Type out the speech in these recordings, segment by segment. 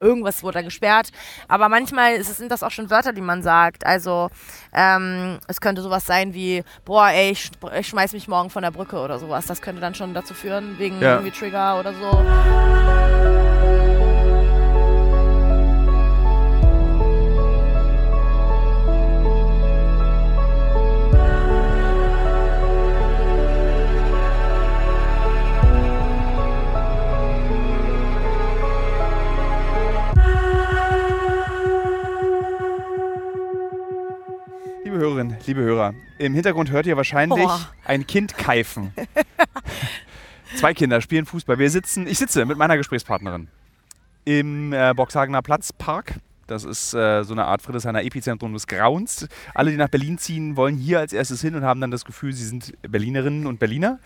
irgendwas wurde da gesperrt. Aber manchmal es, sind das auch schon Wörter, die man sagt. Also ähm, es könnte sowas sein wie, boah, ey, ich, ich schmeiß mich morgen von der Brücke oder sowas. Das könnte dann schon dazu führen, wegen Ja. irgendwie Trigger oder so. Liebe Hörer, im Hintergrund hört ihr wahrscheinlich Boah. ein Kind keifen. Zwei Kinder spielen Fußball. Wir sitzen, ich sitze mit meiner Gesprächspartnerin im äh, Boxhagener Platzpark. Das ist äh, so eine Art Friedrichshainer Epizentrum des Grauens. Alle, die nach Berlin ziehen, wollen hier als erstes hin und haben dann das Gefühl, sie sind Berlinerinnen und Berliner.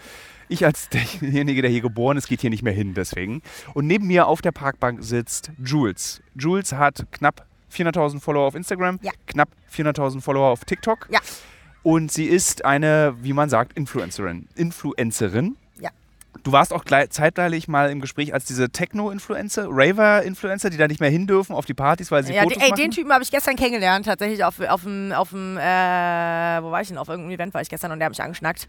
Ich als derjenige, der hier geboren ist, geht hier nicht mehr hin deswegen. Und neben mir auf der Parkbank sitzt Jules. Jules hat knapp 400.000 Follower auf Instagram, Ja. knapp 400.000 Follower auf TikTok. Ja. Und sie ist eine, wie man sagt, Influencerin. Influencerin. Ja. Du warst auch zeitweilig mal im Gespräch als diese Techno-Influencer, Raver-Influencer, die da nicht mehr hin dürfen auf die Partys, weil sie Ja, Fotos ey, machen. den Typen habe ich gestern kennengelernt, tatsächlich auf, auf dem, auf dem äh, wo war ich denn? Auf irgendeinem Event war ich gestern und der hat mich angeschnackt.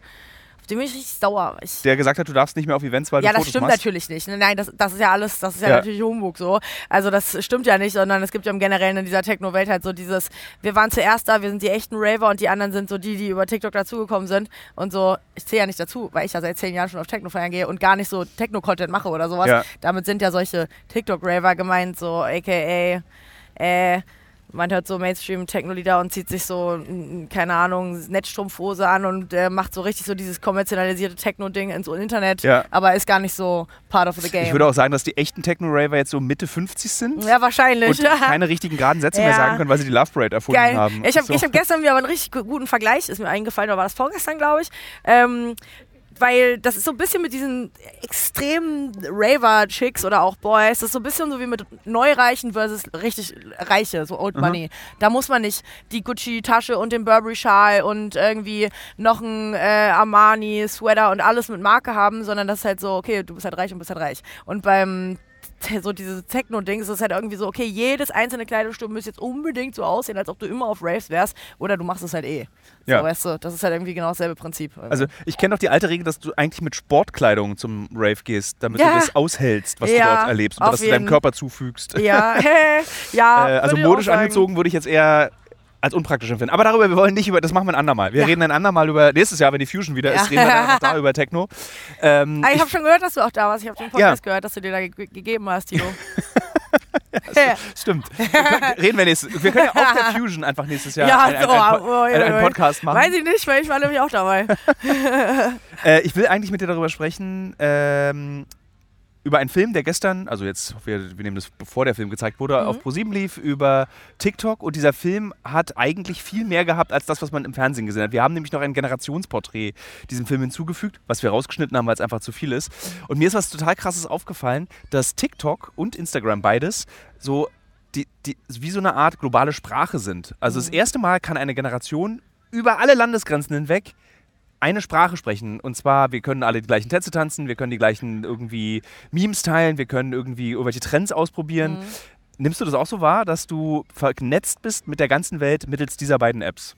Auf dem bin ich richtig sauer. Ich, der gesagt hat, du darfst nicht mehr auf Events, weil ja, du das Fotos stimmt machst. natürlich nicht. Nein, das, das ist ja alles, das ist ja, Ja. natürlich Humbug so. Also das stimmt ja nicht, sondern es gibt ja im Generellen in dieser Techno-Welt halt so dieses, wir waren zuerst da, wir sind die echten Raver und die anderen sind so die, die über TikTok dazugekommen sind. Und so, ich zähle ja nicht dazu, weil ich ja seit zehn Jahren schon auf Techno feiern gehe und gar nicht so Techno-Content mache oder sowas. Ja. Damit sind ja solche TikTok-Raver gemeint, so aka, äh, man hört so Mainstream-Techno-Lieder und zieht sich so, keine Ahnung, Netzstrumpfhose an und äh, macht so richtig so dieses kommerzialisierte Techno-Ding ins Internet, Ja. aber ist gar nicht so part of the game. Ich würde auch sagen, dass die echten Techno-Raver jetzt so Mitte 50 sind ja, wahrscheinlich. und keine richtigen geraden Sätze mehr Ja. sagen können, weil sie die Love Parade erfunden Geil. haben. Ich habe So. ich hab gestern mir aber einen richtig gu- guten Vergleich, ist mir eingefallen, oder war das vorgestern, glaube ich. Ähm, weil das ist so ein bisschen mit diesen extremen Raver-Chicks oder auch Boys, das ist so ein bisschen so wie mit Neureichen versus richtig Reiche, so Old Mhm. Money. Da muss man nicht die Gucci-Tasche und den Burberry-Schal und irgendwie noch ein äh, Armani-Sweater und alles mit Marke haben, sondern das ist halt so, okay, du bist halt reich und bist halt reich. Und beim so diese Techno-Dings ist halt irgendwie so, okay, jedes einzelne Kleidungsstück müsste jetzt unbedingt so aussehen, als ob du immer auf Raves wärst oder du machst es halt eh. So, Ja. weißt du, das ist halt irgendwie genau dasselbe Prinzip. Also ich kenne doch die alte Regel, dass du eigentlich mit Sportkleidung zum Rave gehst, damit Ja. du das aushältst, was Ja, du dort erlebst und was du deinem. Körper zufügst. ja, ja. äh, also auch modisch angezogen würde ich jetzt eher als unpraktisch empfinden. Aber darüber, wir wollen nicht über, das machen wir ein andermal. Wir Ja. reden ein andermal über, nächstes Jahr, wenn die Fusion wieder Ja. ist, reden wir dann da über Techno. Ähm, Ah, ich ich, habe schon gehört, dass du auch da warst. Ich habe den Podcast gehört, dass du dir da ge gegeben hast, Tino. ja, stimmt. Wir können, reden wir nächstes, wir können ja auf der Fusion einfach nächstes Jahr Ja, einen, so, einen, oh, ja, einen, einen ja. Podcast machen. Weiß ich nicht, weil ich war nämlich auch dabei. Äh, ich will eigentlich mit dir darüber sprechen, ähm, über einen Film, der gestern, also jetzt, wir, wir nehmen das bevor der Film gezeigt wurde, Mhm. auf ProSieben lief, über TikTok. Und dieser Film hat eigentlich viel mehr gehabt, als das, was man im Fernsehen gesehen hat. Wir haben nämlich noch ein Generationsporträt diesem Film hinzugefügt, was wir rausgeschnitten haben, weil es einfach zu viel ist. Und mir ist was total krasses aufgefallen, dass TikTok und Instagram beides so die, die, wie so eine Art globale Sprache sind. Also das erste Mal kann eine Generation über alle Landesgrenzen hinweg eine Sprache sprechen. Und zwar, wir können alle die gleichen Tänze tanzen, wir können die gleichen irgendwie Memes teilen, wir können irgendwie irgendwelche Trends ausprobieren. Mhm. Nimmst du das auch so wahr, dass du vernetzt bist mit der ganzen Welt mittels dieser beiden Apps?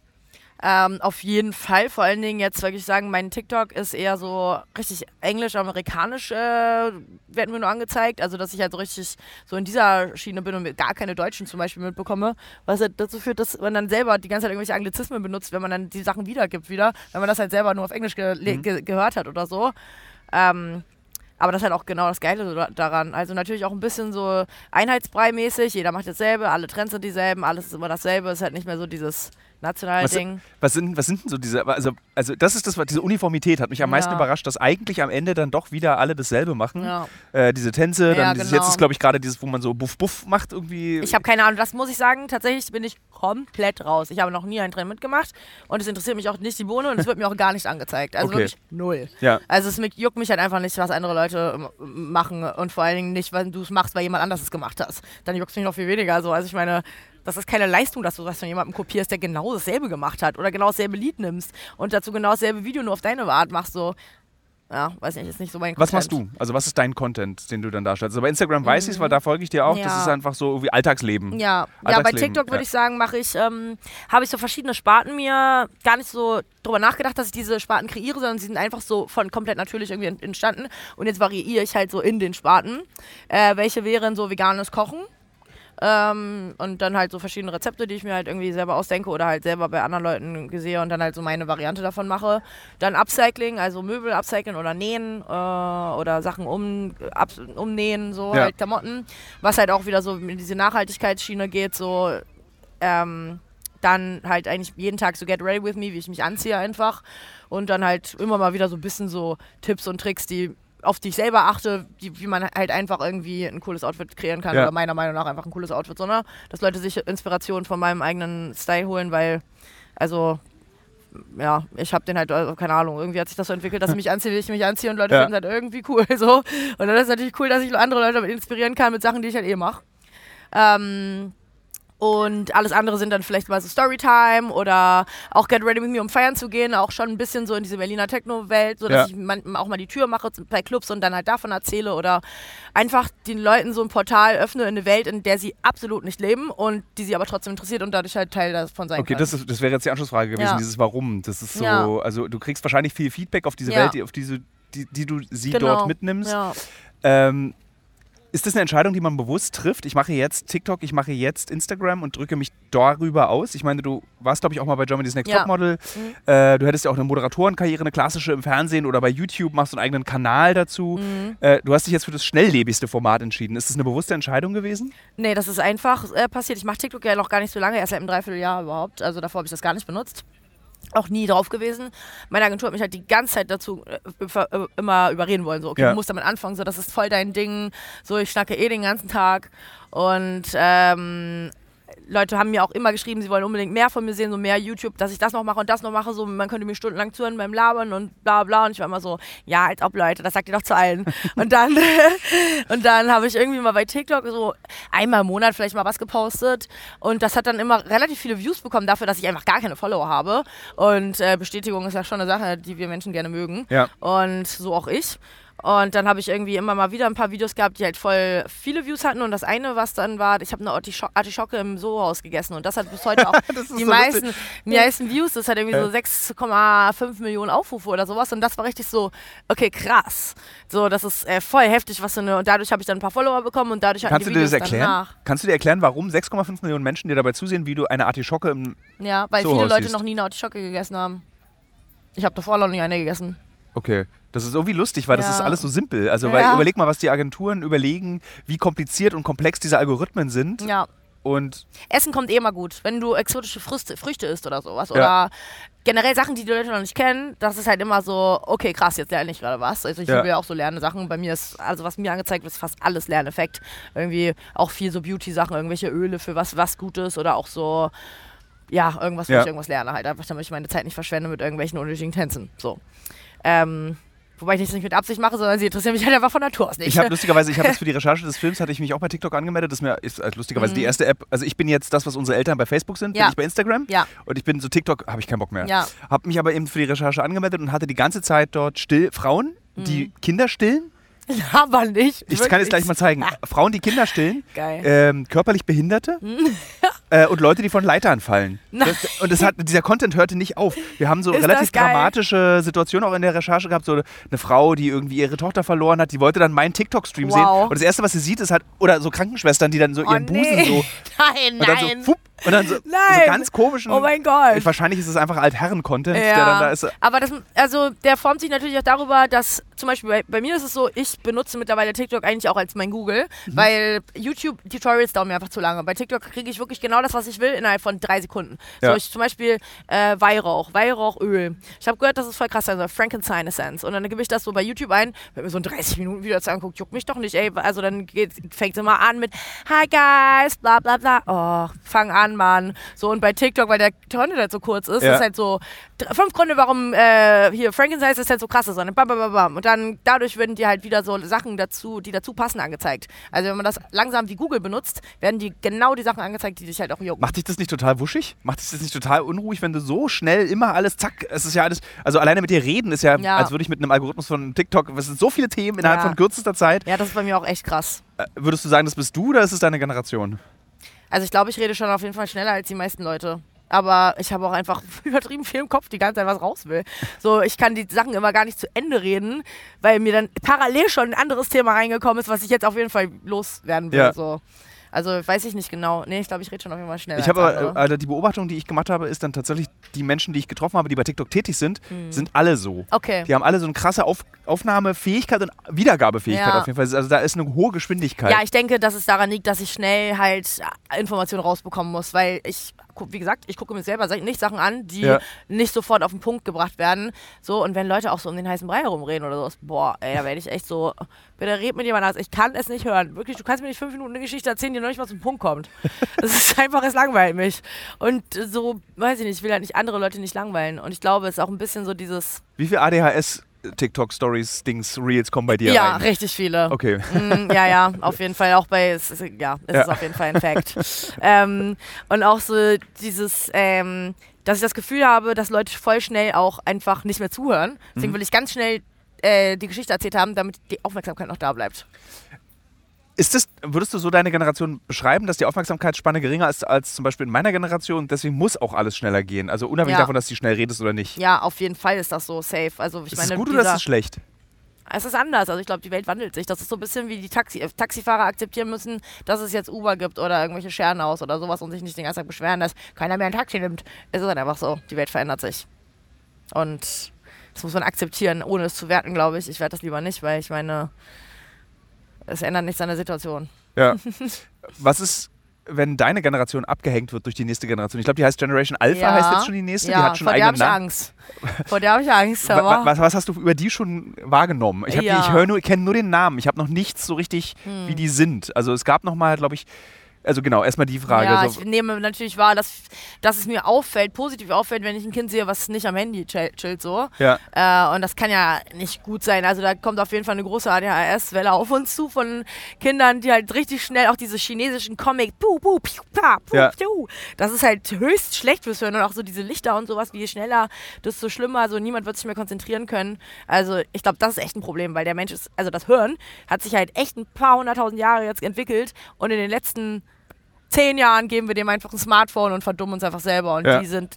Ähm, auf jeden Fall. Vor allen Dingen jetzt wirklich sagen, mein TikTok ist eher so richtig englisch-amerikanisch, äh, werden mir nur angezeigt. Also, dass ich halt so richtig so in dieser Schiene bin und gar keine Deutschen zum Beispiel mitbekomme. Was halt dazu führt, dass man dann selber die ganze Zeit irgendwelche Anglizismen benutzt, wenn man dann die Sachen wiedergibt wieder, wenn man das halt selber nur auf Englisch ge Mhm. ge gehört hat oder so. Ähm, aber das ist halt auch genau das Geile daran. Also natürlich auch ein bisschen so Einheitsbrei-mäßig. Jeder macht dasselbe, alle Trends sind dieselben, alles ist immer dasselbe. Es ist halt nicht mehr so dieses nationale Was, Ding. was, sind, was sind denn so diese, also, also das ist das, was- diese Uniformität hat mich am meisten Ja. überrascht, dass eigentlich am Ende dann doch wieder alle dasselbe machen. Ja. Äh, diese Tänze, dann Ja, dieses, genau. jetzt ist glaube ich gerade dieses, wo man so Buff Buff macht irgendwie. Ich habe keine Ahnung, das muss ich sagen. Tatsächlich bin ich komplett raus. Ich habe noch nie einen Trend mitgemacht und es interessiert mich auch nicht die Bohne und es wird mir auch gar nicht angezeigt. Also Okay. wirklich null. ja. Also es juckt mich halt einfach nicht, was andere Leute ähm, machen und vor allen Dingen nicht, wenn du es machst, weil jemand anders es gemacht hat. Dann juckt es mich noch viel weniger. So. Also ich meine, das ist keine Leistung, dass du was von jemandem kopierst, der genau dasselbe gemacht hat oder genau dasselbe Lied nimmst und dazu genau dasselbe Video nur auf deine Art machst. So. ja, weiß nicht, ist nicht so mein Was Content. machst du? Also was ist dein Content, den du dann darstellst? Also bei Instagram weiß ich es, weil da folge ich dir auch. Das Mhm. Ja. ist einfach so irgendwie Alltagsleben. Ja, ja bei Alltagsleben, TikTok würde ja. ich sagen, mache ich, ähm, habe ich so verschiedene Sparten mir gar nicht so drüber nachgedacht, dass ich diese Sparten kreiere, sondern sie sind einfach so von komplett natürlich irgendwie ent- entstanden. Und jetzt variiere ich halt so in den Sparten. Äh, welche wären so veganes Kochen. Ähm, und dann halt so verschiedene Rezepte, die ich mir halt irgendwie selber ausdenke oder halt selber bei anderen Leuten sehe und dann halt so meine Variante davon mache. Dann Upcycling, also Möbel upcyclen oder nähen äh, oder Sachen um, ab, umnähen, so Ja. halt Klamotten. Was halt auch wieder so in diese Nachhaltigkeitsschiene geht, so ähm, dann halt eigentlich jeden Tag so get ready with me, wie ich mich anziehe einfach. Und dann halt immer mal wieder so ein bisschen so Tipps und Tricks, die auf die ich selber achte, die, wie man halt einfach irgendwie ein cooles Outfit kreieren kann Ja. oder meiner Meinung nach einfach ein cooles Outfit, sondern dass Leute sich Inspiration von meinem eigenen Style holen, weil also ja, ich habe den halt, also, keine Ahnung, irgendwie hat sich das so entwickelt, dass ich mich anziehe, wie ich mich anziehe und Leute Ja. finden das irgendwie cool. So. Und dann ist es natürlich cool, dass ich andere Leute inspirieren kann mit Sachen, die ich halt eh mache. Ähm, und alles andere sind dann vielleicht mal so Storytime oder auch Get Ready With Me, um feiern zu gehen. Auch schon ein bisschen so in diese Berliner Techno-Welt, so dass Ja. ich man, auch mal die Tür mache bei Clubs und dann halt davon erzähle oder einfach den Leuten so ein Portal öffne in eine Welt, in der sie absolut nicht leben und die sie aber trotzdem interessiert und dadurch halt Teil davon sein Okay, können. das, ist, das wäre jetzt die Anschlussfrage gewesen, Ja. dieses Warum. Das ist so, Ja. also du kriegst wahrscheinlich viel Feedback auf diese. Welt, die, auf diese, die, die du sie Genau. dort mitnimmst. Ja. Ähm, ist das eine Entscheidung, die man bewusst trifft? Ich mache jetzt TikTok, ich mache jetzt Instagram und drücke mich darüber aus. Ich meine, du warst, glaube ich, auch mal bei Germany's Next Ja. Topmodel. Äh, du hättest ja auch eine Moderatorenkarriere, eine klassische im Fernsehen oder bei YouTube, machst du einen eigenen Kanal dazu. Mhm. Äh, du hast dich jetzt für das schnelllebigste Format entschieden. Ist das eine bewusste Entscheidung gewesen? Nee, das ist einfach äh, passiert. Ich mache TikTok ja noch gar nicht so lange, erst seit einem Dreivierteljahr überhaupt. Also davor habe ich das gar nicht benutzt. Auch nie drauf gewesen. Meine Agentur hat mich halt die ganze Zeit dazu äh, äh, immer überreden wollen. So, okay, Ja. du musst damit anfangen, so, das ist voll dein Ding. So, ich schnacke eh den ganzen Tag. Und ähm, Leute haben mir auch immer geschrieben, sie wollen unbedingt mehr von mir sehen, so mehr YouTube, dass ich das noch mache und das noch mache. So, man könnte mir stundenlang zuhören beim Labern und bla bla. Und ich war immer so, ja, als ob Leute, das sagt ihr doch zu allen. und dann, und dann habe ich irgendwie mal bei TikTok so einmal im Monat vielleicht mal was gepostet. Und das hat dann immer relativ viele Views bekommen dafür, dass ich einfach gar keine Follower habe. Und äh, Bestätigung ist ja schon eine Sache, die wir Menschen gerne mögen. Ja. Und so auch ich. Und dann habe ich irgendwie immer mal wieder ein paar Videos gehabt, die halt voll viele Views hatten. Und das eine, was dann war, ich habe eine Artischo Artischocke im Sohaus gegessen. Und das hat bis heute auch die so meisten, lustig. die meisten Views. Das hat irgendwie Ja. so 6,5 Millionen Aufrufe oder sowas. Und das war richtig so, okay, krass. So, das ist äh, voll heftig, was so eine. Und dadurch habe ich dann ein paar Follower bekommen und dadurch Kannst du dir das erklären? danach. Kannst du dir erklären, warum 6,5 Millionen Menschen dir dabei zusehen, wie du eine Artischocke im. Ja, weil Sohaus viele Leute siehst. noch nie eine Artischocke gegessen haben. Ich habe davor noch nie eine gegessen. Okay. Das ist irgendwie lustig, weil das Ja. ist alles so simpel. Also, weil Ja. überleg mal, was die Agenturen überlegen, wie kompliziert und komplex diese Algorithmen sind. Ja. Und Essen kommt eh immer gut, wenn du exotische Früchte, Früchte isst oder sowas. Ja. Oder generell Sachen, die die Leute noch nicht kennen, das ist halt immer so, okay, krass, jetzt lerne ich gerade was. Also ich Ja. liebe ja auch so Lernsachen. Bei mir ist, also was mir angezeigt wird, ist fast alles Lerneffekt. Irgendwie auch viel so Beauty-Sachen, irgendwelche Öle für was, was Gutes oder auch so, ja, irgendwas, wo Ja. ich irgendwas lerne halt. Einfach, damit ich meine Zeit nicht verschwende mit irgendwelchen unnötigen Tänzen. So. Ähm, wobei ich das nicht mit Absicht mache, sondern sie interessieren mich halt einfach von Natur aus nicht. ich habe lustigerweise, ich habe jetzt für die Recherche des Films, hatte ich mich auch bei TikTok angemeldet. Das ist mir ist, also lustigerweise die erste App. Also ich bin jetzt das, was unsere Eltern bei Facebook sind, bin Mhm. Ja. ich bei Instagram. Ja. Und ich bin so TikTok, habe ich keinen Bock mehr. Ja. Habe mich aber eben für die Recherche angemeldet und hatte die ganze Zeit dort still Frauen, die Kinder stillen. aber nicht. Ich kann es gleich mal zeigen. Frauen, die Kinder stillen, ähm, körperlich Behinderte äh, und Leute, die von Leitern fallen. Das, und das hat, dieser Content hörte nicht auf. Wir haben so Ist relativ dramatische Situationen auch in der Recherche gehabt. So eine Frau, die irgendwie ihre Tochter verloren hat, die wollte dann meinen TikTok-Stream Wow. sehen. Und das Erste, was sie sieht, ist halt, oder so Krankenschwestern, die dann so ihren oh, Busen nee. so Nein, und dann so, nein. fupp, und dann so, so ganz komischen. Oh mein Gott. Wahrscheinlich ist es einfach Altherren-Content, der dann da ist. aber das, also der formt sich natürlich auch darüber, dass zum Beispiel bei, bei mir ist es so, ich benutze mittlerweile TikTok eigentlich auch als mein Google, Mhm. weil YouTube-Tutorials dauern mir einfach zu lange. Bei TikTok kriege ich wirklich genau das, was ich will, innerhalb von drei Sekunden. Ja. So, ich zum Beispiel äh, Weihrauch, Weihrauchöl. Ich habe gehört, das ist voll krass, also Frankenstein Essence. Und dann gebe ich das so bei YouTube ein, wenn mir so ein 30 Minuten Video dazu anguckt, juckt mich doch nicht, ey. Also dann geht, fängt es immer an mit Hi guys, bla bla bla. Oh, fang an Kanban. So, und bei TikTok, weil der Content halt so kurz ist, Ja. ist halt so fünf Gründe, warum äh, hier Frankenstein ist halt so krass ist. Und, bam, bam, bam, bam. und dann dadurch werden dir halt wieder so Sachen dazu, die dazu passen, angezeigt. Also wenn man das langsam wie Google benutzt, werden die genau die Sachen angezeigt, die dich halt auch jucken. Macht dich das nicht total wuschig? Macht dich das nicht total unruhig, wenn du so schnell immer alles, zack, es ist ja alles, also alleine mit dir reden ist ja, Ja. als würde ich mit einem Algorithmus von TikTok, es sind so viele Themen innerhalb Ja. von kürzester Zeit. Ja, das ist bei mir auch echt krass. Äh, Würdest du sagen, das bist du oder ist es deine Generation? Also ich glaube, ich rede schon auf jeden Fall schneller als die meisten Leute. Aber ich habe auch einfach übertrieben viel im Kopf, die ganze Zeit was raus will. So, ich kann die Sachen immer gar nicht zu Ende reden, weil mir dann parallel schon ein anderes Thema reingekommen ist, was ich jetzt auf jeden Fall loswerden will. Ja. So. Also weiß ich nicht genau. Nee, ich glaube, ich rede schon auf jeden Fall schneller. Ich habe aber, äh, also die Beobachtung, die ich gemacht habe, ist dann tatsächlich, die Menschen, die ich getroffen habe, die bei TikTok tätig sind, sind alle so. Okay. Die haben alle so eine krasse Auf Aufnahmefähigkeit und Wiedergabefähigkeit Ja. auf jeden Fall. Also da ist eine hohe Geschwindigkeit. Ja, ich denke, dass es daran liegt, dass ich schnell halt Informationen rausbekommen muss, weil ich, wie gesagt, ich gucke mir selber nicht Sachen an, die Ja. nicht sofort auf den Punkt gebracht werden. So, und wenn Leute auch so um den heißen Brei herumreden oder sowas, boah, ey, da werde ich echt so, bitte red mit jemand anders. Ich kann es nicht hören. Wirklich, du kannst mir nicht fünf Minuten eine Geschichte erzählen, die noch nicht mal zum Punkt kommt. Das ist einfach, es langweilt mich. Und so, weiß ich nicht, ich will halt nicht andere Leute nicht langweilen. Und ich glaube, es ist auch ein bisschen so dieses, Wie viel ADHS TikTok-Stories, Dings, Reels kommen bei dir ja, rein? richtig viele. Okay. Mm, ja, ja, auf jeden Fall. Auch bei, es ist, ja, es Ja. ist auf jeden Fall ein Fact. ähm, und auch so dieses, ähm, dass ich das Gefühl habe, dass Leute voll schnell auch einfach nicht mehr zuhören. Deswegen Mhm. will ich ganz schnell äh, die Geschichte erzählt haben, damit die Aufmerksamkeit noch da bleibt. Ist das, würdest du so deine Generation beschreiben, dass die Aufmerksamkeitsspanne geringer ist als zum Beispiel in meiner Generation? Deswegen muss auch alles schneller gehen. Also unabhängig Ja. davon, dass du schnell redest oder nicht. Ja, auf jeden Fall ist das so safe. Also ich ist meine, es gut oder ist es schlecht? Es ist anders. Also ich glaube, die Welt wandelt sich. Das ist so ein bisschen wie die Taxi äh, Taxifahrer akzeptieren müssen, dass es jetzt Uber gibt oder irgendwelche Schernaus oder sowas und sich nicht den ganzen Tag beschweren, dass keiner mehr ein Taxi nimmt. Es ist halt einfach so. Die Welt verändert sich. Und das muss man akzeptieren, ohne es zu werten, glaube ich. Ich werde das lieber nicht, weil ich meine, es ändert nichts an der Situation. Ja. Was ist, wenn deine Generation abgehängt wird durch die nächste Generation? Ich glaube, die heißt Generation Alpha, Ja. heißt jetzt schon die nächste. ja, die hat schon vor der habe ich. Angst. Vor der habe ich Angst. Aber wa- Was, was hast du über die schon wahrgenommen? Ich, die- Ja. ich höre nur, kenne nur den Namen. Ich habe noch nichts so richtig, Hm. wie die sind. Also es gab noch mal, glaube ich, also genau, erstmal die Frage. Ja, so, ich nehme natürlich wahr, dass, dass es mir auffällt, positiv auffällt, wenn ich ein Kind sehe, was nicht am Handy chill- chillt so. ja. Äh, und das kann ja nicht gut sein. Also da kommt auf jeden Fall eine große ADHS-Welle auf uns zu von Kindern, die halt richtig schnell auch diese chinesischen Comic, puh, puh, piu, pa, puh, Ja. piu. Das ist halt höchst schlecht fürs Hören. Und auch so diese Lichter und sowas, je schneller, desto schlimmer. Also niemand wird sich mehr konzentrieren können. Also ich glaube, das ist echt ein Problem, weil der Mensch ist, also das Hören hat sich halt echt ein paar hunderttausend Jahre jetzt entwickelt und in den letzten zehn Jahren geben wir dem einfach ein Smartphone und verdummen uns einfach selber. Und Ja. die sind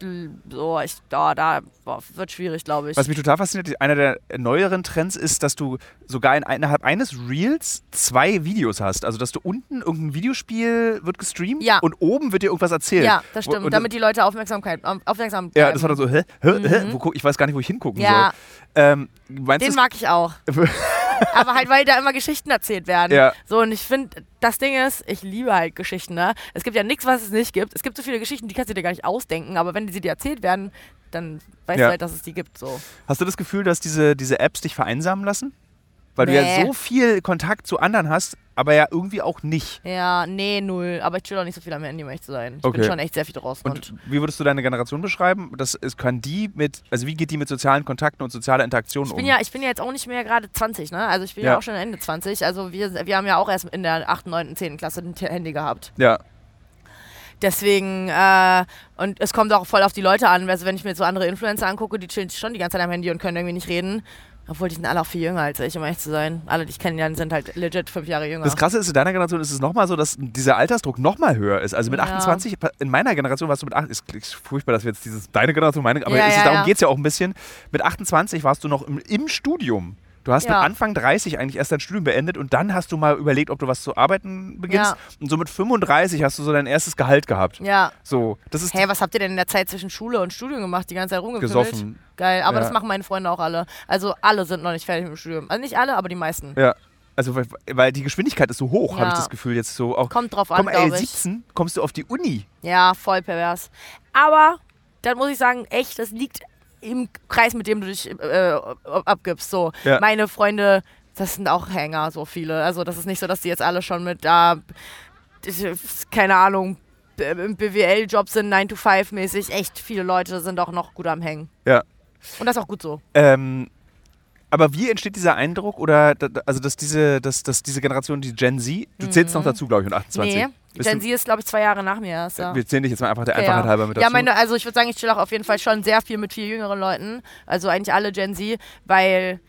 so, ich, da, da boah, wird schwierig, glaube ich. Was mich total fasziniert, einer der neueren Trends ist, dass du sogar in, innerhalb eines Reels zwei Videos hast. Also, dass du unten irgendein Videospiel wird gestreamt Ja. und oben wird dir irgendwas erzählt. Ja, das stimmt. und damit die Leute Aufmerksamkeit, ähm, aufmerksam Ja, bleiben. das war dann so, hä? hä? hä? Wo ich weiß gar nicht, wo ich hingucken Ja. soll. Ähm, Den mag ich auch. Aber halt, weil da immer Geschichten erzählt werden. Ja. So, und ich finde, das Ding ist, ich liebe halt Geschichten, ne? Es gibt ja nichts, was es nicht gibt. Es gibt so viele Geschichten, die kannst du dir gar nicht ausdenken, aber wenn sie dir erzählt werden, dann weißt Ja. du halt, dass es die gibt. So. hast du das Gefühl, dass diese, diese Apps dich vereinsamen lassen? Weil du ja Nee. so viel Kontakt zu anderen hast, aber ja irgendwie auch nicht. Ja, nee, null. Aber ich chill auch nicht so viel am Handy, um echt zu sein. Ich Okay. bin schon echt sehr viel draußen. Und Und, wie würdest du deine Generation beschreiben? Das ist, kann die mit, also wie geht die mit sozialen Kontakten und sozialer Interaktion ich um? bin ja, ich bin ja jetzt auch nicht mehr gerade 20, ne? Also ich bin ja. Ja. auch schon Ende 20. Also wir, wir haben ja auch erst in der 8., 9., 10. Klasse ein Handy gehabt. ja. Deswegen, äh, und es kommt auch voll auf die Leute an. Also wenn ich mir so andere Influencer angucke, die chillen schon die ganze Zeit am Handy und können irgendwie nicht reden. Obwohl, die sind alle auch viel jünger als ich, um ehrlich zu sein. Alle, die ich kenne, sind halt legit fünf Jahre jünger. Das Krasse ist, in deiner Generation ist es nochmal so, dass dieser Altersdruck nochmal höher ist. Also mit Ja. 28, in meiner Generation warst du mit 8, ist, furchtbar, dass wir jetzt dieses, deine Generation, meine, aber Ja, es ist, ja, darum ja. geht es ja auch ein bisschen. Mit 28 warst du noch im, im Studium. Du hast Ja. mit Anfang 30 eigentlich erst dein Studium beendet und dann hast du mal überlegt, ob du was zu arbeiten beginnst. Ja. Und so mit 35 hast du so dein erstes Gehalt gehabt. ja. So, das ist Hey, was habt ihr denn in der Zeit zwischen Schule und Studium gemacht? Die ganze Zeit rumgefimmelt? gesoffen. Geil, aber Ja. das machen meine Freunde auch alle. Also alle sind noch nicht fertig mit dem Studium. Also nicht alle, aber die meisten. Ja. Also, weil, weil die Geschwindigkeit ist so hoch, habe Ja. ich das Gefühl jetzt so. Auch, Kommt drauf an, komm, ey, glaube ich. 17 kommst du auf die Uni. Ja, voll pervers. Aber dann muss ich sagen, echt, das liegt im Kreis, mit dem du dich äh, abgibst. So, Ja. meine Freunde, das sind auch Hänger, so viele. Also das ist nicht so, dass die jetzt alle schon mit da, ist, keine Ahnung, im BWL-Job sind, 9 to 5 mäßig, echt viele Leute sind auch noch gut am Hängen. Ja. Und das ist auch gut so. Ähm, aber wie entsteht dieser Eindruck oder also dass diese, dass, dass diese Generation, die Gen Z, du zählst noch dazu, glaube ich, mit 28. Mhm. Nee, Gen du- Z ist, glaube ich, zwei Jahre nach mir erst. Ja. Wir zählen dich jetzt mal einfach der Einfachheit ja. halber mit dazu. Ja, meine, also ich würde sagen, ich chill auch auf jeden Fall schon sehr viel mit viel jüngeren Leuten. Also eigentlich alle Gen Z, weil,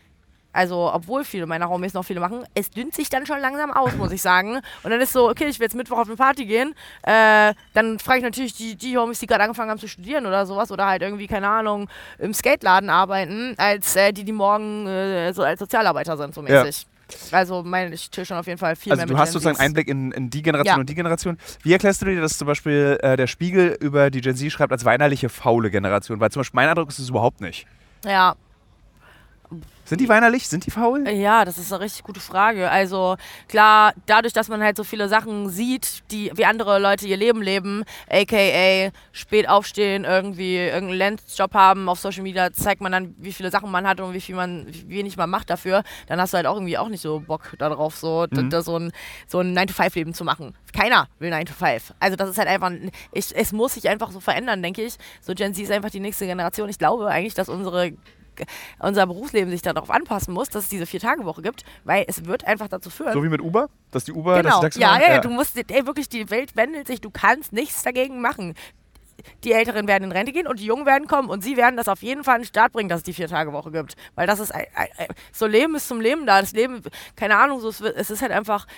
also obwohl viele meiner Homies noch viele machen, es dünnt sich dann schon langsam aus, muss ich sagen. Und dann ist so, okay, ich will jetzt Mittwoch auf eine Party gehen. Äh, dann frage ich natürlich die, die Homies, die gerade angefangen haben zu studieren oder sowas oder halt irgendwie, keine Ahnung, im Skateladen arbeiten, als äh, die, die morgen äh, so als Sozialarbeiter sind, so Ja. Also mein, ich chill schon auf jeden Fall viel also mehr du mit hast Gen sozusagen Zs. Einblick in, in die Generation Ja. und die Generation. Wie erklärst du dir, dass zum Beispiel äh, der Spiegel über die Gen Z schreibt als weinerliche, faule Generation? Weil zum Beispiel mein Eindruck ist es überhaupt nicht. Ja, Sind die weinerlich? Sind die faul? Ja, das ist eine richtig gute Frage. Also klar, dadurch, dass man halt so viele Sachen sieht, die wie andere Leute ihr Leben leben, aka spät aufstehen, irgendwie irgendeinen Lenzjob haben auf Social Media, zeigt man dann, wie viele Sachen man hat und wie viel man, wie wenig man macht dafür, dann hast du halt auch irgendwie auch nicht so Bock darauf, so, Mhm. da so ein, so ein 9-to-5-Leben zu machen. Keiner will 9-to-5. Also das ist halt einfach, ein- ich, es muss sich einfach so verändern, denke ich. So Gen Z ist einfach die nächste Generation. Ich glaube eigentlich, dass unsere unser Berufsleben sich darauf anpassen muss, dass es diese Vier-Tage-Woche gibt, weil es wird einfach dazu führen. So wie mit Uber? Dass die Uber, genau. Taxi Ja, ja, ja, du musst, ey, wirklich, die Welt wandelt sich, du kannst nichts dagegen machen. Die Älteren werden in Rente gehen und die Jungen werden kommen und sie werden das auf jeden Fall an den Start bringen, dass es die Vier-Tage-Woche gibt. Weil das ist, ein- ein- ein- so Leben ist zum Leben da. Das Leben, keine Ahnung, so, es ist halt einfach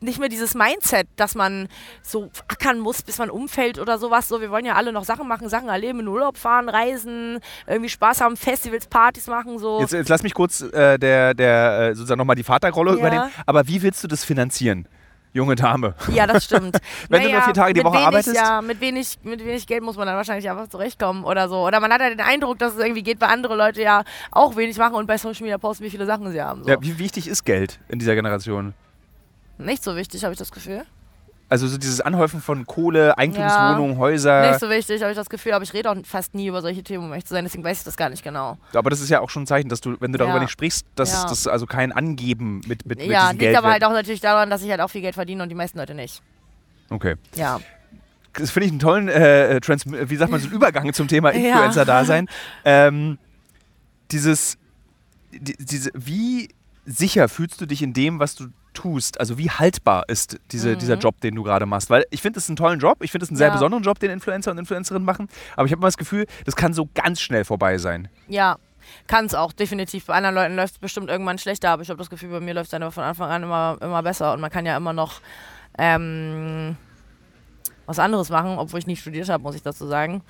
nicht mehr dieses Mindset, dass man so ackern muss, bis man umfällt oder sowas. So, wir wollen ja alle noch Sachen machen, Sachen erleben, in Urlaub fahren, reisen, irgendwie Spaß haben, Festivals, Partys machen, so. Jetzt, jetzt lass mich kurz äh, der, der, äh, sozusagen nochmal die Vaterrolle Ja. übernehmen. Aber wie willst du das finanzieren, junge Dame? Ja, das stimmt. Wenn du nur vier Tage die Woche wenig, arbeitest? Ja, mit wenig, mit wenig Geld muss man dann wahrscheinlich einfach zurechtkommen oder so. Oder man hat ja den Eindruck, dass es irgendwie geht, weil andere Leute ja auch wenig machen und bei Social Media posten, wie viele Sachen sie haben. So. Ja, wie wichtig ist Geld in dieser Generation? Nicht so wichtig, habe ich das Gefühl. Also so dieses Anhäufen von Kohle, Eigentumswohnungen, Häuser. Nicht so wichtig, habe ich das Gefühl, aber ich rede auch fast nie über solche Themen, um ehrlich zu sein, deswegen weiß ich das gar nicht genau. Aber das ist ja auch schon ein Zeichen, dass du, wenn du darüber Ja. nicht sprichst, dass Ja. das also kein Angeben mit, mit, mit ja, liegt Geld aber halt auch natürlich daran, dass ich halt auch viel Geld verdiene und die meisten Leute nicht. Okay. Ja. Das finde ich einen tollen, äh, Trans wie sagt man, so einen Übergang zum Thema Ja. Influencer-Dasein. Ähm, dieses, die, diese, wie sicher fühlst du dich in dem, was du tust? Also wie haltbar ist diese, Mhm. dieser Job, den du gerade machst? Weil ich finde es einen tollen Job, ich finde es einen sehr Ja. besonderen Job, den Influencer und Influencerinnen machen, aber ich habe immer das Gefühl, das kann so ganz schnell vorbei sein. Ja, kann es auch, definitiv. Bei anderen Leuten läuft es bestimmt irgendwann schlechter, aber ich habe das Gefühl, bei mir läuft es dann von Anfang an immer, immer besser und man kann ja immer noch ähm, was anderes machen, obwohl ich nicht studiert habe, muss ich dazu sagen.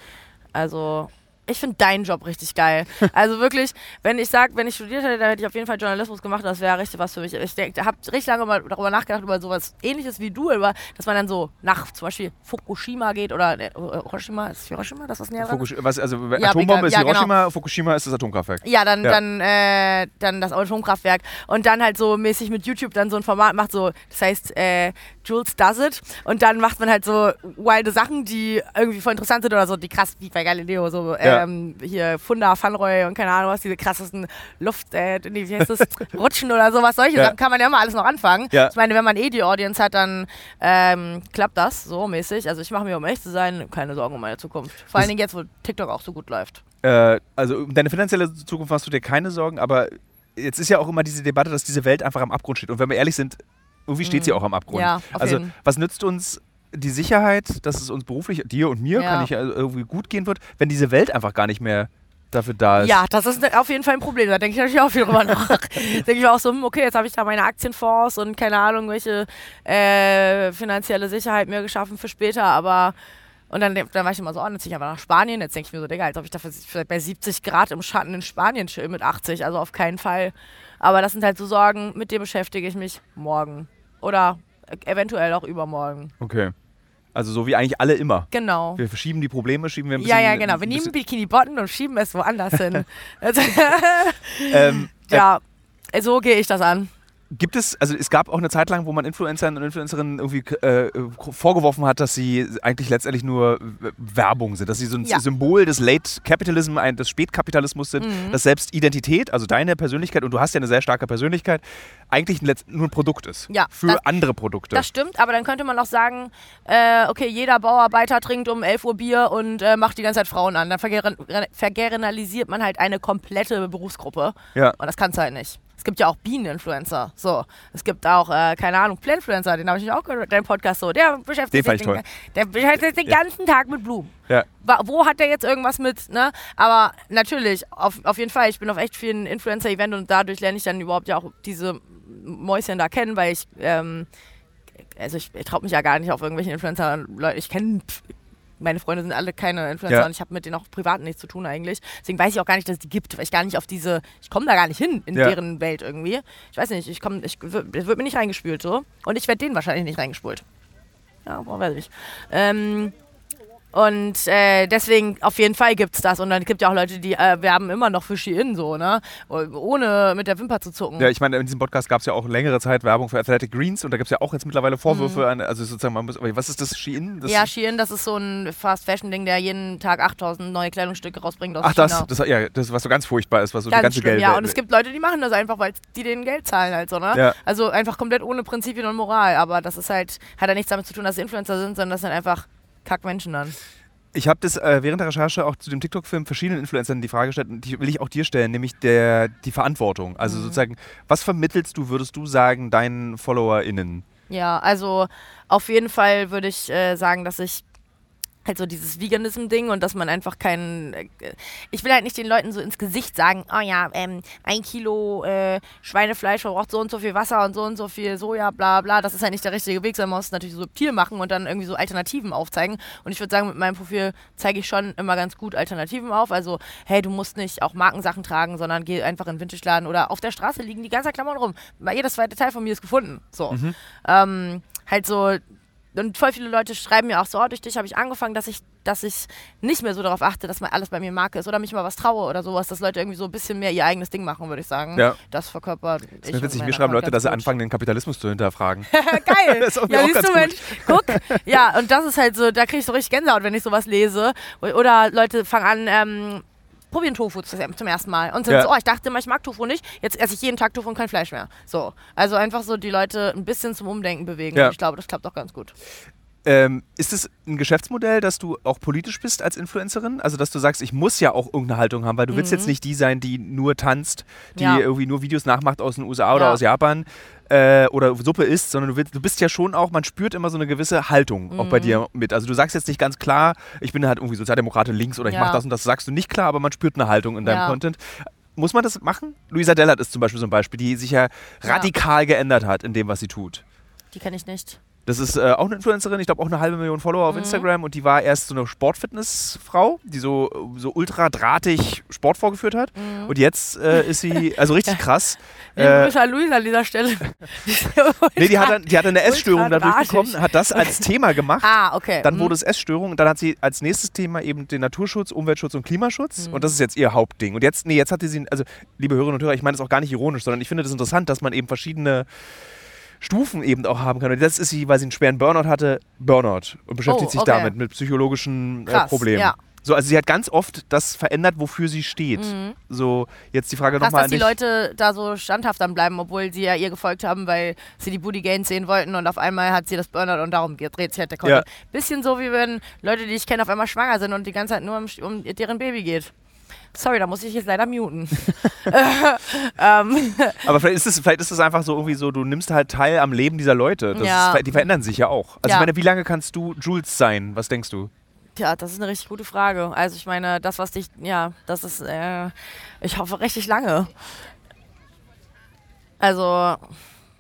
Also, ich finde deinen Job richtig geil. Also wirklich, wenn ich sage, wenn ich studiert hätte, dann hätte ich auf jeden Fall Journalismus gemacht, das wäre richtig was für mich. Ich habe richtig lange mal darüber nachgedacht, über sowas ähnliches wie du, über, dass man dann so nach zum Beispiel Fukushima geht oder äh, Hiroshima, ist Hiroshima das was näher? Fukush was, also Ja, Atombombe ist Ja, genau. Hiroshima, Fukushima ist das Atomkraftwerk. Ja, dann, Ja. Dann, äh, dann das Atomkraftwerk. Und dann halt so mäßig mit YouTube dann so ein Format macht, so, das heißt, äh, Jules Does It. Und dann macht man halt so wilde Sachen, die irgendwie voll interessant sind oder so, die krass, wie bei Galileo, so Ja. ähm, hier Funda, Fanroy und keine Ahnung was, diese krassesten Luft, äh, wie heißt das, Rutschen oder sowas. Solche Ja. Sachen kann man ja immer alles noch anfangen. Ja. Ich meine, wenn man eh die Audience hat, dann ähm, klappt das so mäßig. Also ich mache mir, um echt zu sein, keine Sorgen um meine Zukunft. Vor allen Dingen jetzt, wo TikTok auch so gut läuft. Äh, also um deine finanzielle Zukunft machst du dir keine Sorgen, aber jetzt ist ja auch immer diese Debatte, dass diese Welt einfach am Abgrund steht. Und wenn wir ehrlich sind, irgendwie steht sie auch am Abgrund. Mhm. Ja, also jeden. was nützt uns die Sicherheit, dass es uns beruflich, dir und mir, Ja. kann ich irgendwie gut gehen wird, wenn diese Welt einfach gar nicht mehr dafür da ist? Ja, das ist auf jeden Fall ein Problem. Da denke ich natürlich auch viel drüber nach. denke ich mir auch so, hm, okay, jetzt habe ich da meine Aktienfonds und keine Ahnung, welche äh, finanzielle Sicherheit mir geschaffen für später, aber und dann, dann war ich immer so, oh, jetzt ziehe ich einfach nach Spanien. Jetzt denke ich mir so, Digga, als ob ich dafür vielleicht bei 70 Grad im Schatten in Spanien chill mit 80. Also auf keinen Fall. Aber das sind halt so Sorgen, mit denen beschäftige ich mich morgen. Oder eventuell auch übermorgen. Okay. Also so wie eigentlich alle immer. Genau. Wir verschieben die Probleme, schieben wir ein bisschen. Ja, ja, genau. Wir nehmen bisschen- Bikini Bottom und schieben es woanders hin. Also, ähm, äh, ja, so gehe ich das an. Gibt es, also es gab auch eine Zeit lang, wo man Influencern und Influencerinnen irgendwie äh, vorgeworfen hat, dass sie eigentlich letztendlich nur Werbung sind, dass sie so ein ja. Symbol des Late Capitalism, des Spätkapitalismus sind, mhm. dass selbst Identität, also deine Persönlichkeit, und du hast ja eine sehr starke Persönlichkeit, eigentlich nur ein Produkt ist. Ja, für das, andere Produkte. Das stimmt, aber dann könnte man auch sagen, äh, okay, jeder Bauarbeiter trinkt um 11 Uhr Bier und äh, macht die ganze Zeit Frauen an. Dann vergeneralisiert man halt eine komplette Berufsgruppe. Ja. Und das kannst du halt nicht. Es gibt ja auch Bieneninfluencer. So. Es gibt auch, äh, keine Ahnung, Pläninfluencer, den habe ich auch gehört, dein Podcast so. Der beschäftigt, sich den, der beschäftigt sich den ganzen Tag mit Blumen. Ja. Wo hat der jetzt irgendwas mit, ne? Aber natürlich, auf, auf jeden Fall, ich bin auf echt vielen Influencer-Events und dadurch lerne ich dann überhaupt ja auch diese Mäuschen da kennen, weil ich, ähm, also ich, ich traue mich ja gar nicht auf irgendwelchen Influencer, Leute, ich kenne meine Freunde sind alle keine Influencer ja. und ich habe mit denen auch privat nichts zu tun eigentlich. Deswegen weiß ich auch gar nicht, dass es die gibt, weil ich gar nicht auf diese, ich komme da gar nicht hin in ja. deren Welt irgendwie. Ich weiß nicht, ich komme, ich wird mir nicht reingespült so und ich werde denen wahrscheinlich nicht reingespult. Ja, weiß ich. Ähm, und äh, deswegen auf jeden Fall gibt es das. Und dann gibt es ja auch Leute, die äh, werben immer noch für Shein so, ne? Ohne mit der Wimper zu zucken. Ja, ich meine, in diesem Podcast gab es ja auch längere Zeit Werbung für Athletic Greens und da gibt es ja auch jetzt mittlerweile Vorwürfe mhm. an, also sozusagen, man muss, was ist das, Shein? Das ja, Shein, das ist so ein Fast-Fashion-Ding, der jeden Tag 8000 neue Kleidungsstücke rausbringt aus Ach, China. das, das, ja, das, was so ganz furchtbar ist, was so ganz die ganze schlimm, Geld... Ja, und es gibt Leute, die machen das einfach, weil die denen Geld zahlen halt so, ne? Ja. Also einfach komplett ohne Prinzipien und Moral, aber das ist halt, hat ja nichts damit zu tun, dass sie Influencer sind, sondern das sind einfach Kackmenschen dann. Ich habe das äh, während der Recherche auch zu dem TikTok-Film verschiedenen Influencern die Frage gestellt, die will ich auch dir stellen, nämlich der, die Verantwortung. Also mhm. sozusagen, was vermittelst du, würdest du sagen, deinen FollowerInnen? Ja, also auf jeden Fall würde ich äh, sagen, dass ich halt so dieses Veganism-Ding und dass man einfach keinen. Äh, ich will halt nicht den Leuten so ins Gesicht sagen, oh ja, ähm, ein Kilo äh, Schweinefleisch verbraucht so und so viel Wasser und so und so viel Soja, bla bla. Das ist halt nicht der richtige Weg, sondern man muss es natürlich subtil machen und dann irgendwie so Alternativen aufzeigen. Und ich würde sagen, mit meinem Profil zeige ich schon immer ganz gut Alternativen auf. Also, hey, du musst nicht auch Markensachen tragen, sondern geh einfach in den Vintage-Laden oder auf der Straße liegen die ganze Klamotten rum. Jedes zweite Teil von mir ist gefunden. So. Mhm. Ähm, halt so und voll viele Leute schreiben mir auch so, oh, durch dich habe ich angefangen, dass ich, dass ich nicht mehr so darauf achte, dass mal alles bei mir Marke ist oder mich mal was traue oder sowas, dass Leute irgendwie so ein bisschen mehr ihr eigenes Ding machen, würde ich sagen. Ja. Das verkörpert das ich. Witzig, mir schreiben Leute, dass sie anfangen, den Kapitalismus zu hinterfragen. Geil. das ist ja, siehst du, Mensch, guck. Ja, und das ist halt so, da kriege ich so richtig Gänsehaut, wenn ich sowas lese. Oder Leute fangen an, ähm, probieren Tofu zum ersten Mal und sind ja. so, oh, ich dachte immer, ich mag Tofu nicht, jetzt esse ich jeden Tag Tofu und kein Fleisch mehr. So, also einfach so die Leute ein bisschen zum Umdenken bewegen. Ja. ich glaube, das klappt auch ganz gut. Ähm, ist es ein Geschäftsmodell, dass du auch politisch bist als Influencerin? Also, dass du sagst, ich muss ja auch irgendeine Haltung haben, weil du mhm. willst jetzt nicht die sein, die nur tanzt, die ja. irgendwie nur Videos nachmacht aus den USA oder aus Japan äh, oder Suppe isst, sondern du, willst, du bist ja schon auch, man spürt immer so eine gewisse Haltung mhm. auch bei mhm. dir mit. Also, du sagst jetzt nicht ganz klar, ich bin halt irgendwie Sozialdemokratin links oder ich ja. mache das und das, sagst du nicht klar, aber man spürt eine Haltung in deinem ja. Content muss man das machen? Luisa Dellert ist zum Beispiel so ein Beispiel, die sich ja radikal ja. geändert hat in dem, was sie tut. Die kenne ich nicht. Das ist äh, auch eine Influencerin, ich glaube auch eine halbe Million Follower auf mhm. Instagram und die war erst so eine Sportfitnessfrau, die so, so ultra drahtig Sport vorgeführt hat. Mhm. Und jetzt äh, ist sie, also richtig krass. Äh, an Luisa an dieser Stelle. nee, die hat, dann, die hat eine Essstörung dadurch bekommen, hat das als Thema gemacht. Ah, okay. Dann mhm. wurde es Essstörung und dann hat sie als nächstes Thema eben den Naturschutz, Umweltschutz und Klimaschutz. Mhm. Und das ist jetzt ihr Hauptding. Und jetzt, nee, jetzt hatte sie, also liebe Hörerinnen und Hörer, ich meine das auch gar nicht ironisch, sondern ich finde das interessant, dass man eben verschiedene Stufen eben auch haben kann. Und das ist sie, weil sie einen schweren Burnout hatte, Burnout und beschäftigt oh, sich damit mit psychologischen äh, Problemen. Ja. So, also sie hat ganz oft das verändert, wofür sie steht. Mhm. So, jetzt die Frage nochmal an dich. dass die Leute da so standhaft dann bleiben, obwohl sie ja ihr gefolgt haben, weil sie die Booty Gains sehen wollten und auf einmal hat sie das Burnout und darum dreht sich halt der Kopf. Ja. Bisschen so, wie wenn Leute, die ich kenne, auf einmal schwanger sind und die ganze Zeit nur um, um deren Baby geht. Sorry, da muss ich jetzt leider muten. ähm. Aber vielleicht ist, es, vielleicht ist es einfach so irgendwie so, du nimmst halt teil am Leben dieser Leute. Ja. Ist, die verändern sich ja auch. Also ja. ich meine, wie lange kannst du Jules sein? Was denkst du? Ja, das ist eine richtig gute Frage. Also ich meine, das, was dich, ja, das ist, äh, ich hoffe, richtig lange. Also.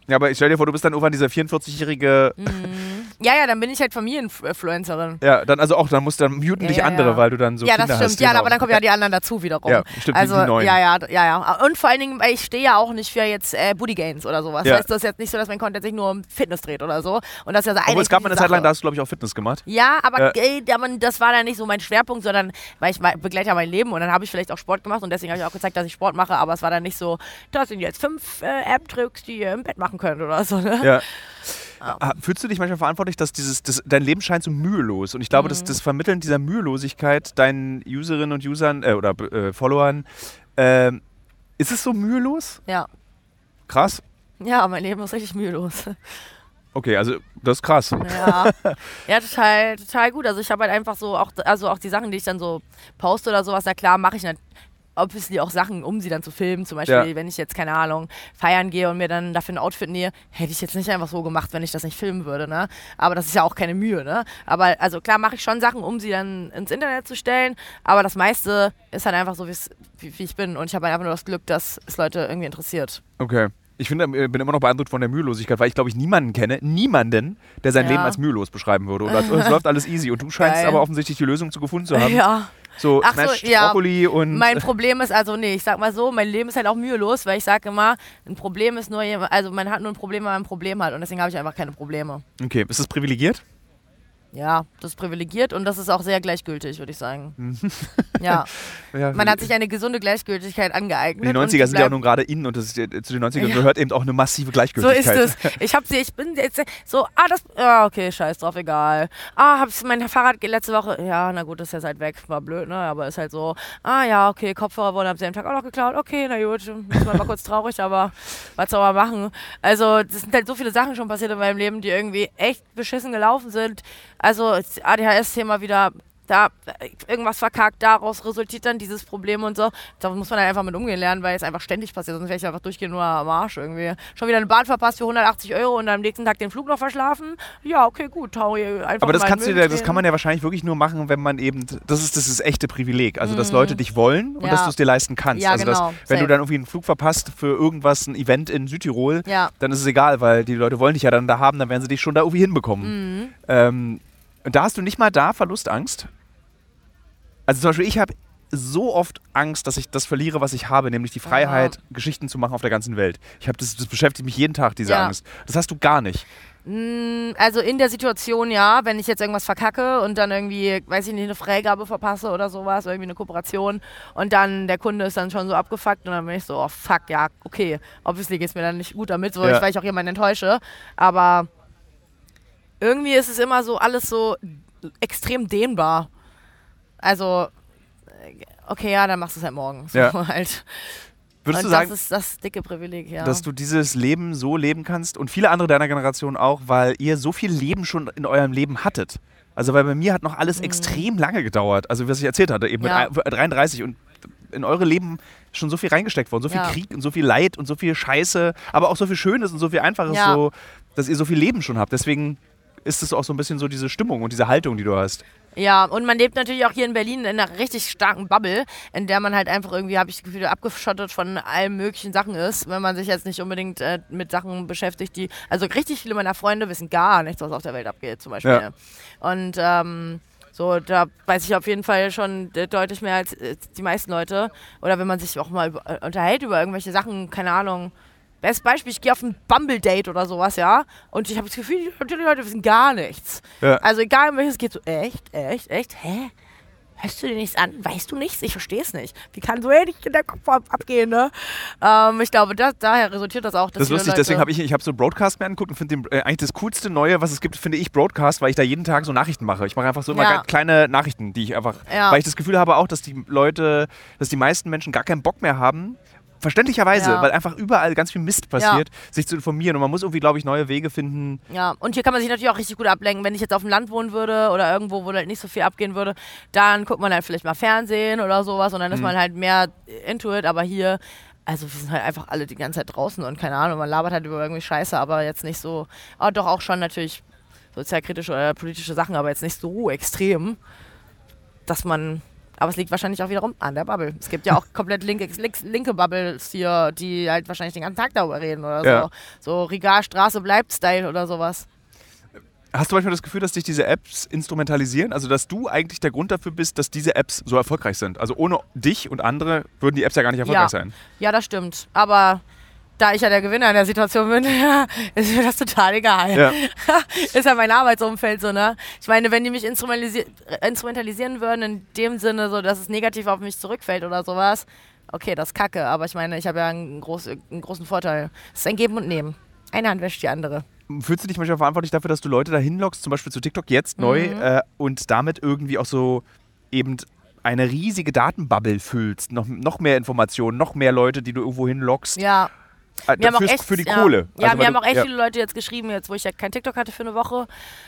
Ja, aber ich stell dir vor, du bist dann irgendwann dieser 44-jährige mhm. Ja, ja, dann bin ich halt Familieninfluencerin. Ja, dann also auch, dann musst dann muten Ja, dich ja, andere, ja. weil du dann so ja, Kinder das stimmt. hast. Ja, genau. aber dann kommen ja die anderen dazu wiederum. Ja, stimmt, also, die Neuen. Ja, ja, ja, ja. Und vor allen Dingen, weil ich stehe ja auch nicht für jetzt äh, Booty Gains oder sowas. Ja. Heißt das ist jetzt nicht so, dass mein Content sich nur um Fitness dreht oder so. Und das ist ja so Obwohl es gab mal eine Zeit lang, da hast du, glaube ich, auch Fitness gemacht. Ja, aber äh, das war dann nicht so mein Schwerpunkt, sondern weil ich begleite ja mein Leben und dann habe ich vielleicht auch Sport gemacht und deswegen habe ich auch gezeigt, dass ich Sport mache, aber es war dann nicht so, das sind jetzt fünf äh, App-Tricks, die ihr im Bett machen könnt oder so. Ne? Ja. Ah, Fühlst du dich manchmal verantwortlich, dass dieses, das, dein Leben scheint so mühelos und ich glaube, Mhm. dass das Vermitteln dieser Mühelosigkeit deinen Userinnen und Usern äh, oder äh, Followern, ähm, ist es so mühelos? Ja. Krass. ja, mein Leben ist richtig mühelos. Okay, also das ist krass. Ja, ja total, total gut. Also ich habe halt einfach so, auch, also auch die Sachen, die ich dann so poste oder sowas, na klar, mache ich nicht. Obviously auch Sachen, um sie dann zu filmen. Zum Beispiel, Ja. wenn ich jetzt, keine Ahnung, feiern gehe und mir dann dafür ein Outfit nähe, hätte ich jetzt nicht einfach so gemacht, wenn ich das nicht filmen würde, ne? Aber das ist ja auch keine Mühe, ne? Aber also klar mache ich schon Sachen, um sie dann ins Internet zu stellen, aber das meiste ist halt einfach so, wie, wie ich bin. Und ich habe halt einfach nur das Glück, dass es Leute irgendwie interessiert. Okay. Ich finde, äh, bin immer noch beeindruckt von der Mühelosigkeit, weil ich glaube ich niemanden kenne, niemanden, der sein Ja. Leben als mühelos beschreiben würde. Und als, es läuft alles easy. Und du scheinst Geil. aber offensichtlich die Lösung zu gefunden zu haben. Ja. So Ach so, Smashed ja. Brokkoli und Mein Problem ist also, nee, ich sag mal so, mein Leben ist halt auch mühelos, weil ich sage immer, ein Problem ist nur, also man hat nur ein Problem, wenn man ein Problem hat und deswegen habe ich einfach keine Probleme. Okay, ist das privilegiert? Ja, das ist privilegiert und das ist auch sehr gleichgültig, würde ich sagen. ja, Ja, man hat sich eine gesunde Gleichgültigkeit angeeignet. die und 90er sind ja auch nun gerade in und das ist, äh, zu den 90ern Ja. gehört eben auch eine massive So Gleichgültigkeit. ist es. Ich hab sie, ich bin jetzt so, ah, das, ah, okay, scheiß drauf, egal. Ah, hab's, mein Fahrrad letzte Woche, ja, na gut, das ist jetzt halt weg, war blöd, ne, aber ist halt so, ah, ja, okay, Kopfhörer wurden am selben Tag auch noch geklaut, okay, na gut, ist mal kurz traurig, aber was soll man machen? Also, es sind halt so viele Sachen schon passiert in meinem Leben, die irgendwie echt beschissen gelaufen sind. Also, das ADHS-Thema wieder, da irgendwas verkackt, daraus resultiert dann dieses Problem und so. Da muss man halt einfach mit umgehen lernen, weil es einfach ständig passiert. Sonst wäre ich einfach durchgehend nur am Arsch irgendwie. Schon wieder eine Bahn verpasst für 180 Euro und am nächsten Tag den Flug noch verschlafen. Ja, okay, gut, tau hier einfach Aber das kannst du dir, das kann man ja wahrscheinlich wirklich nur machen, wenn man eben, das ist das ist echte Privileg, also dass Leute dich wollen und Mhm. Ja. dass du es dir leisten kannst. Ja, also dass, genau. wenn du Safe. dann irgendwie einen Flug verpasst für irgendwas, ein Event in Südtirol, Ja. dann ist es egal, weil die Leute wollen dich ja dann da haben, dann werden sie dich schon da irgendwie hinbekommen. Mhm. Ähm, und da hast du nicht mal da Verlustangst? Also zum Beispiel, ich habe so oft Angst, dass ich das verliere, was ich habe, nämlich die Freiheit, Geschichten zu machen auf der ganzen Welt. Ich habe das, das beschäftigt mich jeden Tag, diese Ja. Angst. Das hast du gar nicht. Mm, Also in der Situation ja, wenn ich jetzt irgendwas verkacke und dann irgendwie, weiß ich nicht, eine Freigabe verpasse oder sowas, irgendwie eine Kooperation und dann der Kunde ist dann schon so abgefuckt und dann bin ich so, oh fuck, ja, okay, obviously geht es mir dann nicht gut damit, so, Ja. ich, weil ich auch jemanden enttäusche, aber irgendwie ist es immer so alles so extrem dehnbar. Also, äh, okay, ja, dann machst du es halt morgen. So Ja. halt. Würdest und du sagen, das ist das dicke Privileg, ja. dass du dieses Leben so leben kannst und viele andere deiner Generation auch, weil ihr so viel Leben schon in eurem Leben hattet. Also weil bei mir hat noch alles extrem lange gedauert. Also was ich erzählt hatte, eben Mhm. Ja. mit ein- 33 und in eure Leben schon so viel reingesteckt worden, so viel Ja. Krieg und so viel Leid und so viel Scheiße, aber auch so viel Schönes und so viel Einfaches, so, dass ihr so viel Leben schon habt. Deswegen ist es auch so ein bisschen so diese Stimmung und diese Haltung, die du hast. Ja, und man lebt natürlich auch hier in Berlin in einer richtig starken Bubble, in der man halt einfach irgendwie, habe ich das Gefühl, abgeschottet von allen möglichen Sachen ist, wenn man sich jetzt nicht unbedingt äh, mit Sachen beschäftigt, die. Also richtig viele meiner Freunde wissen gar nichts, was auf der Welt abgeht, zum Beispiel. Ja. Und ähm, so, da weiß ich auf jeden Fall schon deutlich mehr als äh, die meisten Leute. Oder wenn man sich auch mal über, äh, unterhält über irgendwelche Sachen, keine Ahnung. Bestes Beispiel, ich gehe auf ein Bumble-Date oder sowas, ja. Und ich habe das Gefühl, die Leute wissen gar nichts. Ja. Also egal um welches es geht, so, echt, echt, echt, hä? Hörst du dir nichts an? Weißt du nichts? Ich verstehe es nicht. Wie kann so ähnlich in der Kopf ab abgehen, ne? Ähm, ich glaube, das, daher resultiert das auch. Dass Das ist lustig, Leute, deswegen habe ich, ich habe so Broadcast mir angeguckt und finde äh, eigentlich das coolste Neue, was es gibt, finde ich Broadcast, weil ich da jeden Tag so Nachrichten mache. Ich mache einfach so immer Ja. kleine Nachrichten, die ich einfach, Ja. weil ich das Gefühl habe auch, dass die Leute, dass die meisten Menschen gar keinen Bock mehr haben, verständlicherweise, Ja. weil einfach überall ganz viel Mist passiert, sich zu informieren und man muss irgendwie, glaube ich, neue Wege finden. Ja, und hier kann man sich natürlich auch richtig gut ablenken. Wenn ich jetzt auf dem Land wohnen würde oder irgendwo, wo halt nicht so viel abgehen würde, dann guckt man halt vielleicht mal Fernsehen oder sowas und dann Mhm. ist man halt mehr into it. Aber hier, also wir sind halt einfach alle die ganze Zeit draußen und keine Ahnung, man labert halt über irgendwie Scheiße, aber jetzt nicht so, aber doch auch schon natürlich sozialkritische oder politische Sachen, aber jetzt nicht so extrem, dass man. Aber es liegt wahrscheinlich auch wiederum an der Bubble. Es gibt ja auch komplett linke, linke Bubbles hier, die halt wahrscheinlich den ganzen Tag darüber reden oder Ja. so. So Rigar Straße bleibt Style oder sowas. Hast du manchmal das Gefühl, dass dich diese Apps instrumentalisieren? Also, dass du eigentlich der Grund dafür bist, dass diese Apps so erfolgreich sind? Also, ohne dich und andere würden die Apps ja gar nicht erfolgreich Ja. sein. Ja, das stimmt. Aber da ich ja der Gewinner in der Situation bin, ist mir das total egal. Ja. ist ja mein Arbeitsumfeld so, ne? Ich meine, wenn die mich äh, instrumentalisieren würden, in dem Sinne, so, dass es negativ auf mich zurückfällt oder sowas, okay, das ist kacke. Aber ich meine, ich habe ja einen, groß, einen großen Vorteil. Es ist ein Geben und Nehmen. Eine Hand wäscht die andere. Fühlst du dich manchmal verantwortlich dafür, dass du Leute da hinlockst, zum Beispiel zu TikTok jetzt neu Mhm. äh, und damit irgendwie auch so eben eine riesige Datenbubble füllst? Noch, noch mehr Informationen, noch mehr Leute, die du irgendwo hinlockst? Ja, Äh, Mir haben auch echt, für die ja, Kohle. Ja, Also, mir weil haben du- auch echt ja. viele Leute jetzt geschrieben, jetzt wo ich ja kein TikTok hatte für eine Woche,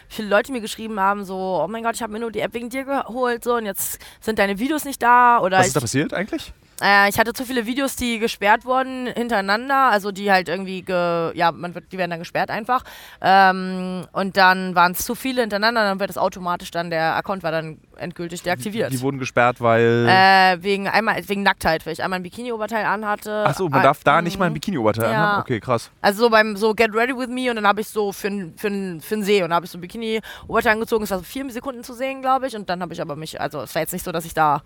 viele Leute mir geschrieben haben, so, oh mein Gott, ich habe mir nur die App wegen dir geholt, so, und jetzt sind deine Videos nicht da. Oder Was ist da passiert eigentlich? Äh, ich hatte zu viele Videos, die gesperrt wurden hintereinander, also die halt irgendwie, ge, ja, man wird, die werden dann gesperrt einfach. Ähm, und dann waren es zu viele hintereinander, dann wird es automatisch dann, der Account war dann endgültig deaktiviert. Die wurden gesperrt, weil. Äh, wegen einmal wegen Nacktheit, weil ich einmal ein Bikini-Oberteil anhatte. Achso, man darf da nicht mal ein mhm. Bikini-Oberteil Ja. anhaben? Okay, krass. Also so beim so Get Ready With Me und dann habe ich so für für für n See und habe ich so ein Bikini-Oberteil angezogen. Es war so vier Sekunden zu sehen, glaube ich. Und dann habe ich aber mich, also es war jetzt nicht so, dass ich da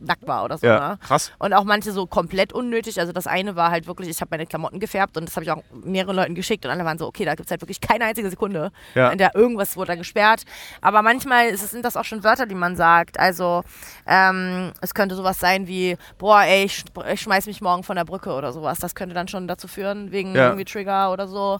nackt war oder so. Ja, Ne? krass. Und auch manche so komplett unnötig. Also das eine war halt wirklich, ich habe meine Klamotten gefärbt und das habe ich auch mehreren Leuten geschickt und alle waren so, okay, da gibt es halt wirklich keine einzige Sekunde, Ja. in der irgendwas wurde dann gesperrt. Aber manchmal es, sind das auch schon Wörter, die man sagt. Also ähm, es könnte sowas sein wie, boah, ey, ich, ich schmeiß mich morgen von der Brücke oder sowas. Das könnte dann schon dazu führen, wegen Ja. irgendwie Trigger oder so.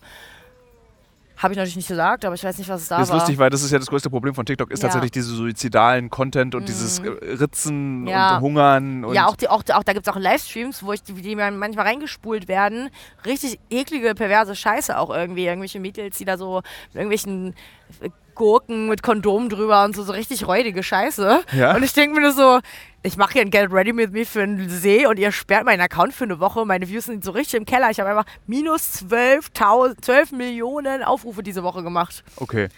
Habe ich natürlich nicht gesagt, aber ich weiß nicht, was es da Das ist war. lustig, weil das ist ja das größte Problem von TikTok, ist Ja. Mhm. tatsächlich diese suizidalen Content und dieses äh, Ritzen Ja. und Hungern. Und ja, auch, die, auch, auch da gibt es auch Livestreams, wo ich die, die mir manchmal reingespult werden. Richtig eklige, perverse Scheiße auch irgendwie. Irgendwelche Mädels, die da so mit irgendwelchen Gurken mit Kondom drüber und so, so richtig räudige Scheiße. Ja. Und ich denke mir nur so, ich mache hier ein Get Ready With Me für einen See und ihr sperrt meinen Account für eine Woche. Meine Views sind so richtig im Keller. Ich habe einfach minus 12.000 12 Millionen Aufrufe diese Woche gemacht. Okay.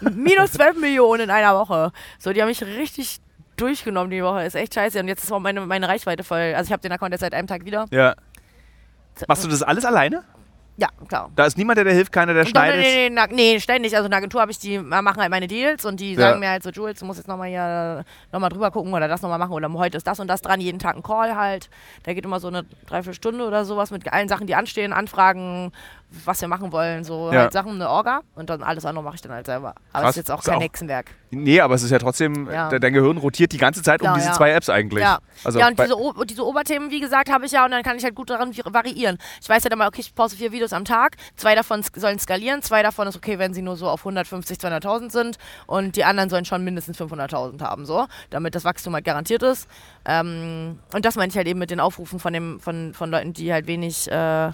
Minus 12 Millionen in einer Woche. So, die haben mich richtig durchgenommen die Woche. Ist echt scheiße. Und jetzt ist auch meine, meine Reichweite voll. Also ich habe den Account jetzt seit einem Tag wieder. Ja. Machst du das alles alleine? Ja, klar. Da ist niemand, der dir hilft, keiner, der schneidet. nee, nee, nee, nee, ständig. Also in der Agentur habe ich die, machen halt meine Deals und die sagen mir halt so, Jules, du musst jetzt nochmal hier nochmal drüber gucken oder das nochmal machen oder heute ist das und das dran, jeden Tag ein Call halt. Der geht immer so eine Dreiviertelstunde oder sowas mit allen Sachen, die anstehen, Anfragen, was wir machen wollen, so Ja. halt Sachen, eine Orga und dann alles andere mache ich dann halt selber. Aber Krass. es ist jetzt auch Ist kein auch- Hexenwerk. Nee, aber es ist ja trotzdem, Ja. de- dein Gehirn rotiert die ganze Zeit um Klar, diese ja. zwei Apps eigentlich. Ja. Also ja, und diese, O- diese Oberthemen, wie gesagt, habe ich ja und dann kann ich halt gut daran variieren. Ich weiß ja dann mal, okay, ich poste vier Videos am Tag, zwei davon sollen skalieren, zwei davon ist okay, wenn sie nur so auf 150, 200.000 sind und die anderen sollen schon mindestens 500.000 haben, so, damit das Wachstum halt garantiert ist. Ähm, und das meine ich halt eben mit den Aufrufen von, dem, von, von Leuten, die halt wenig, äh,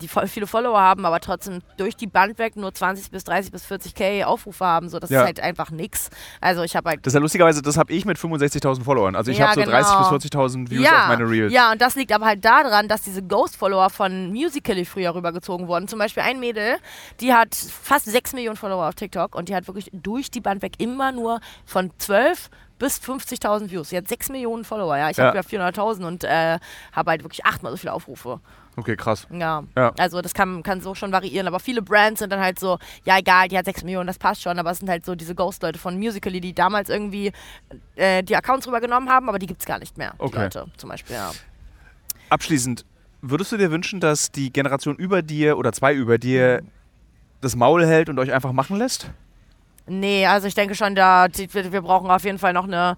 die voll viele Follower haben, aber trotzdem durch die Band weg nur 20 bis 30 bis 40k Aufrufe haben, so, das Ja. ist halt einfach nix. Also ich habe halt das ist ja lustigerweise, das habe ich mit 65.000 Followern. Also ich Ja, habe so 30.000 genau. bis 40.000 Views auf meine Reels. Ja, und das liegt aber halt daran, dass diese Ghost-Follower von Musical.ly früher rübergezogen wurden. Zum Beispiel ein Mädel, die hat fast 6 Millionen Follower auf TikTok und die hat wirklich durch die Band weg immer nur von 12 bis 50.000 Views. Sie hat 6 Millionen Follower, ja. Ich Ja. habe ja 400.000 und äh, habe halt wirklich achtmal so viele Aufrufe. Okay, krass. Ja. Ja. Also das kann, kann so schon variieren. Aber viele Brands sind dann halt so, ja egal, die hat 6 Millionen, das passt schon. Aber es sind halt so diese Ghost-Leute von Musical.ly, die damals irgendwie äh, die Accounts rübergenommen haben, aber die gibt es gar nicht mehr. Die Okay. Leute zum Beispiel, ja. Abschließend, würdest du dir wünschen, dass die Generation über dir oder zwei über dir das Maul hält und euch einfach machen lässt? Nee, also ich denke schon, da, wir, brauchen auf jeden Fall noch eine,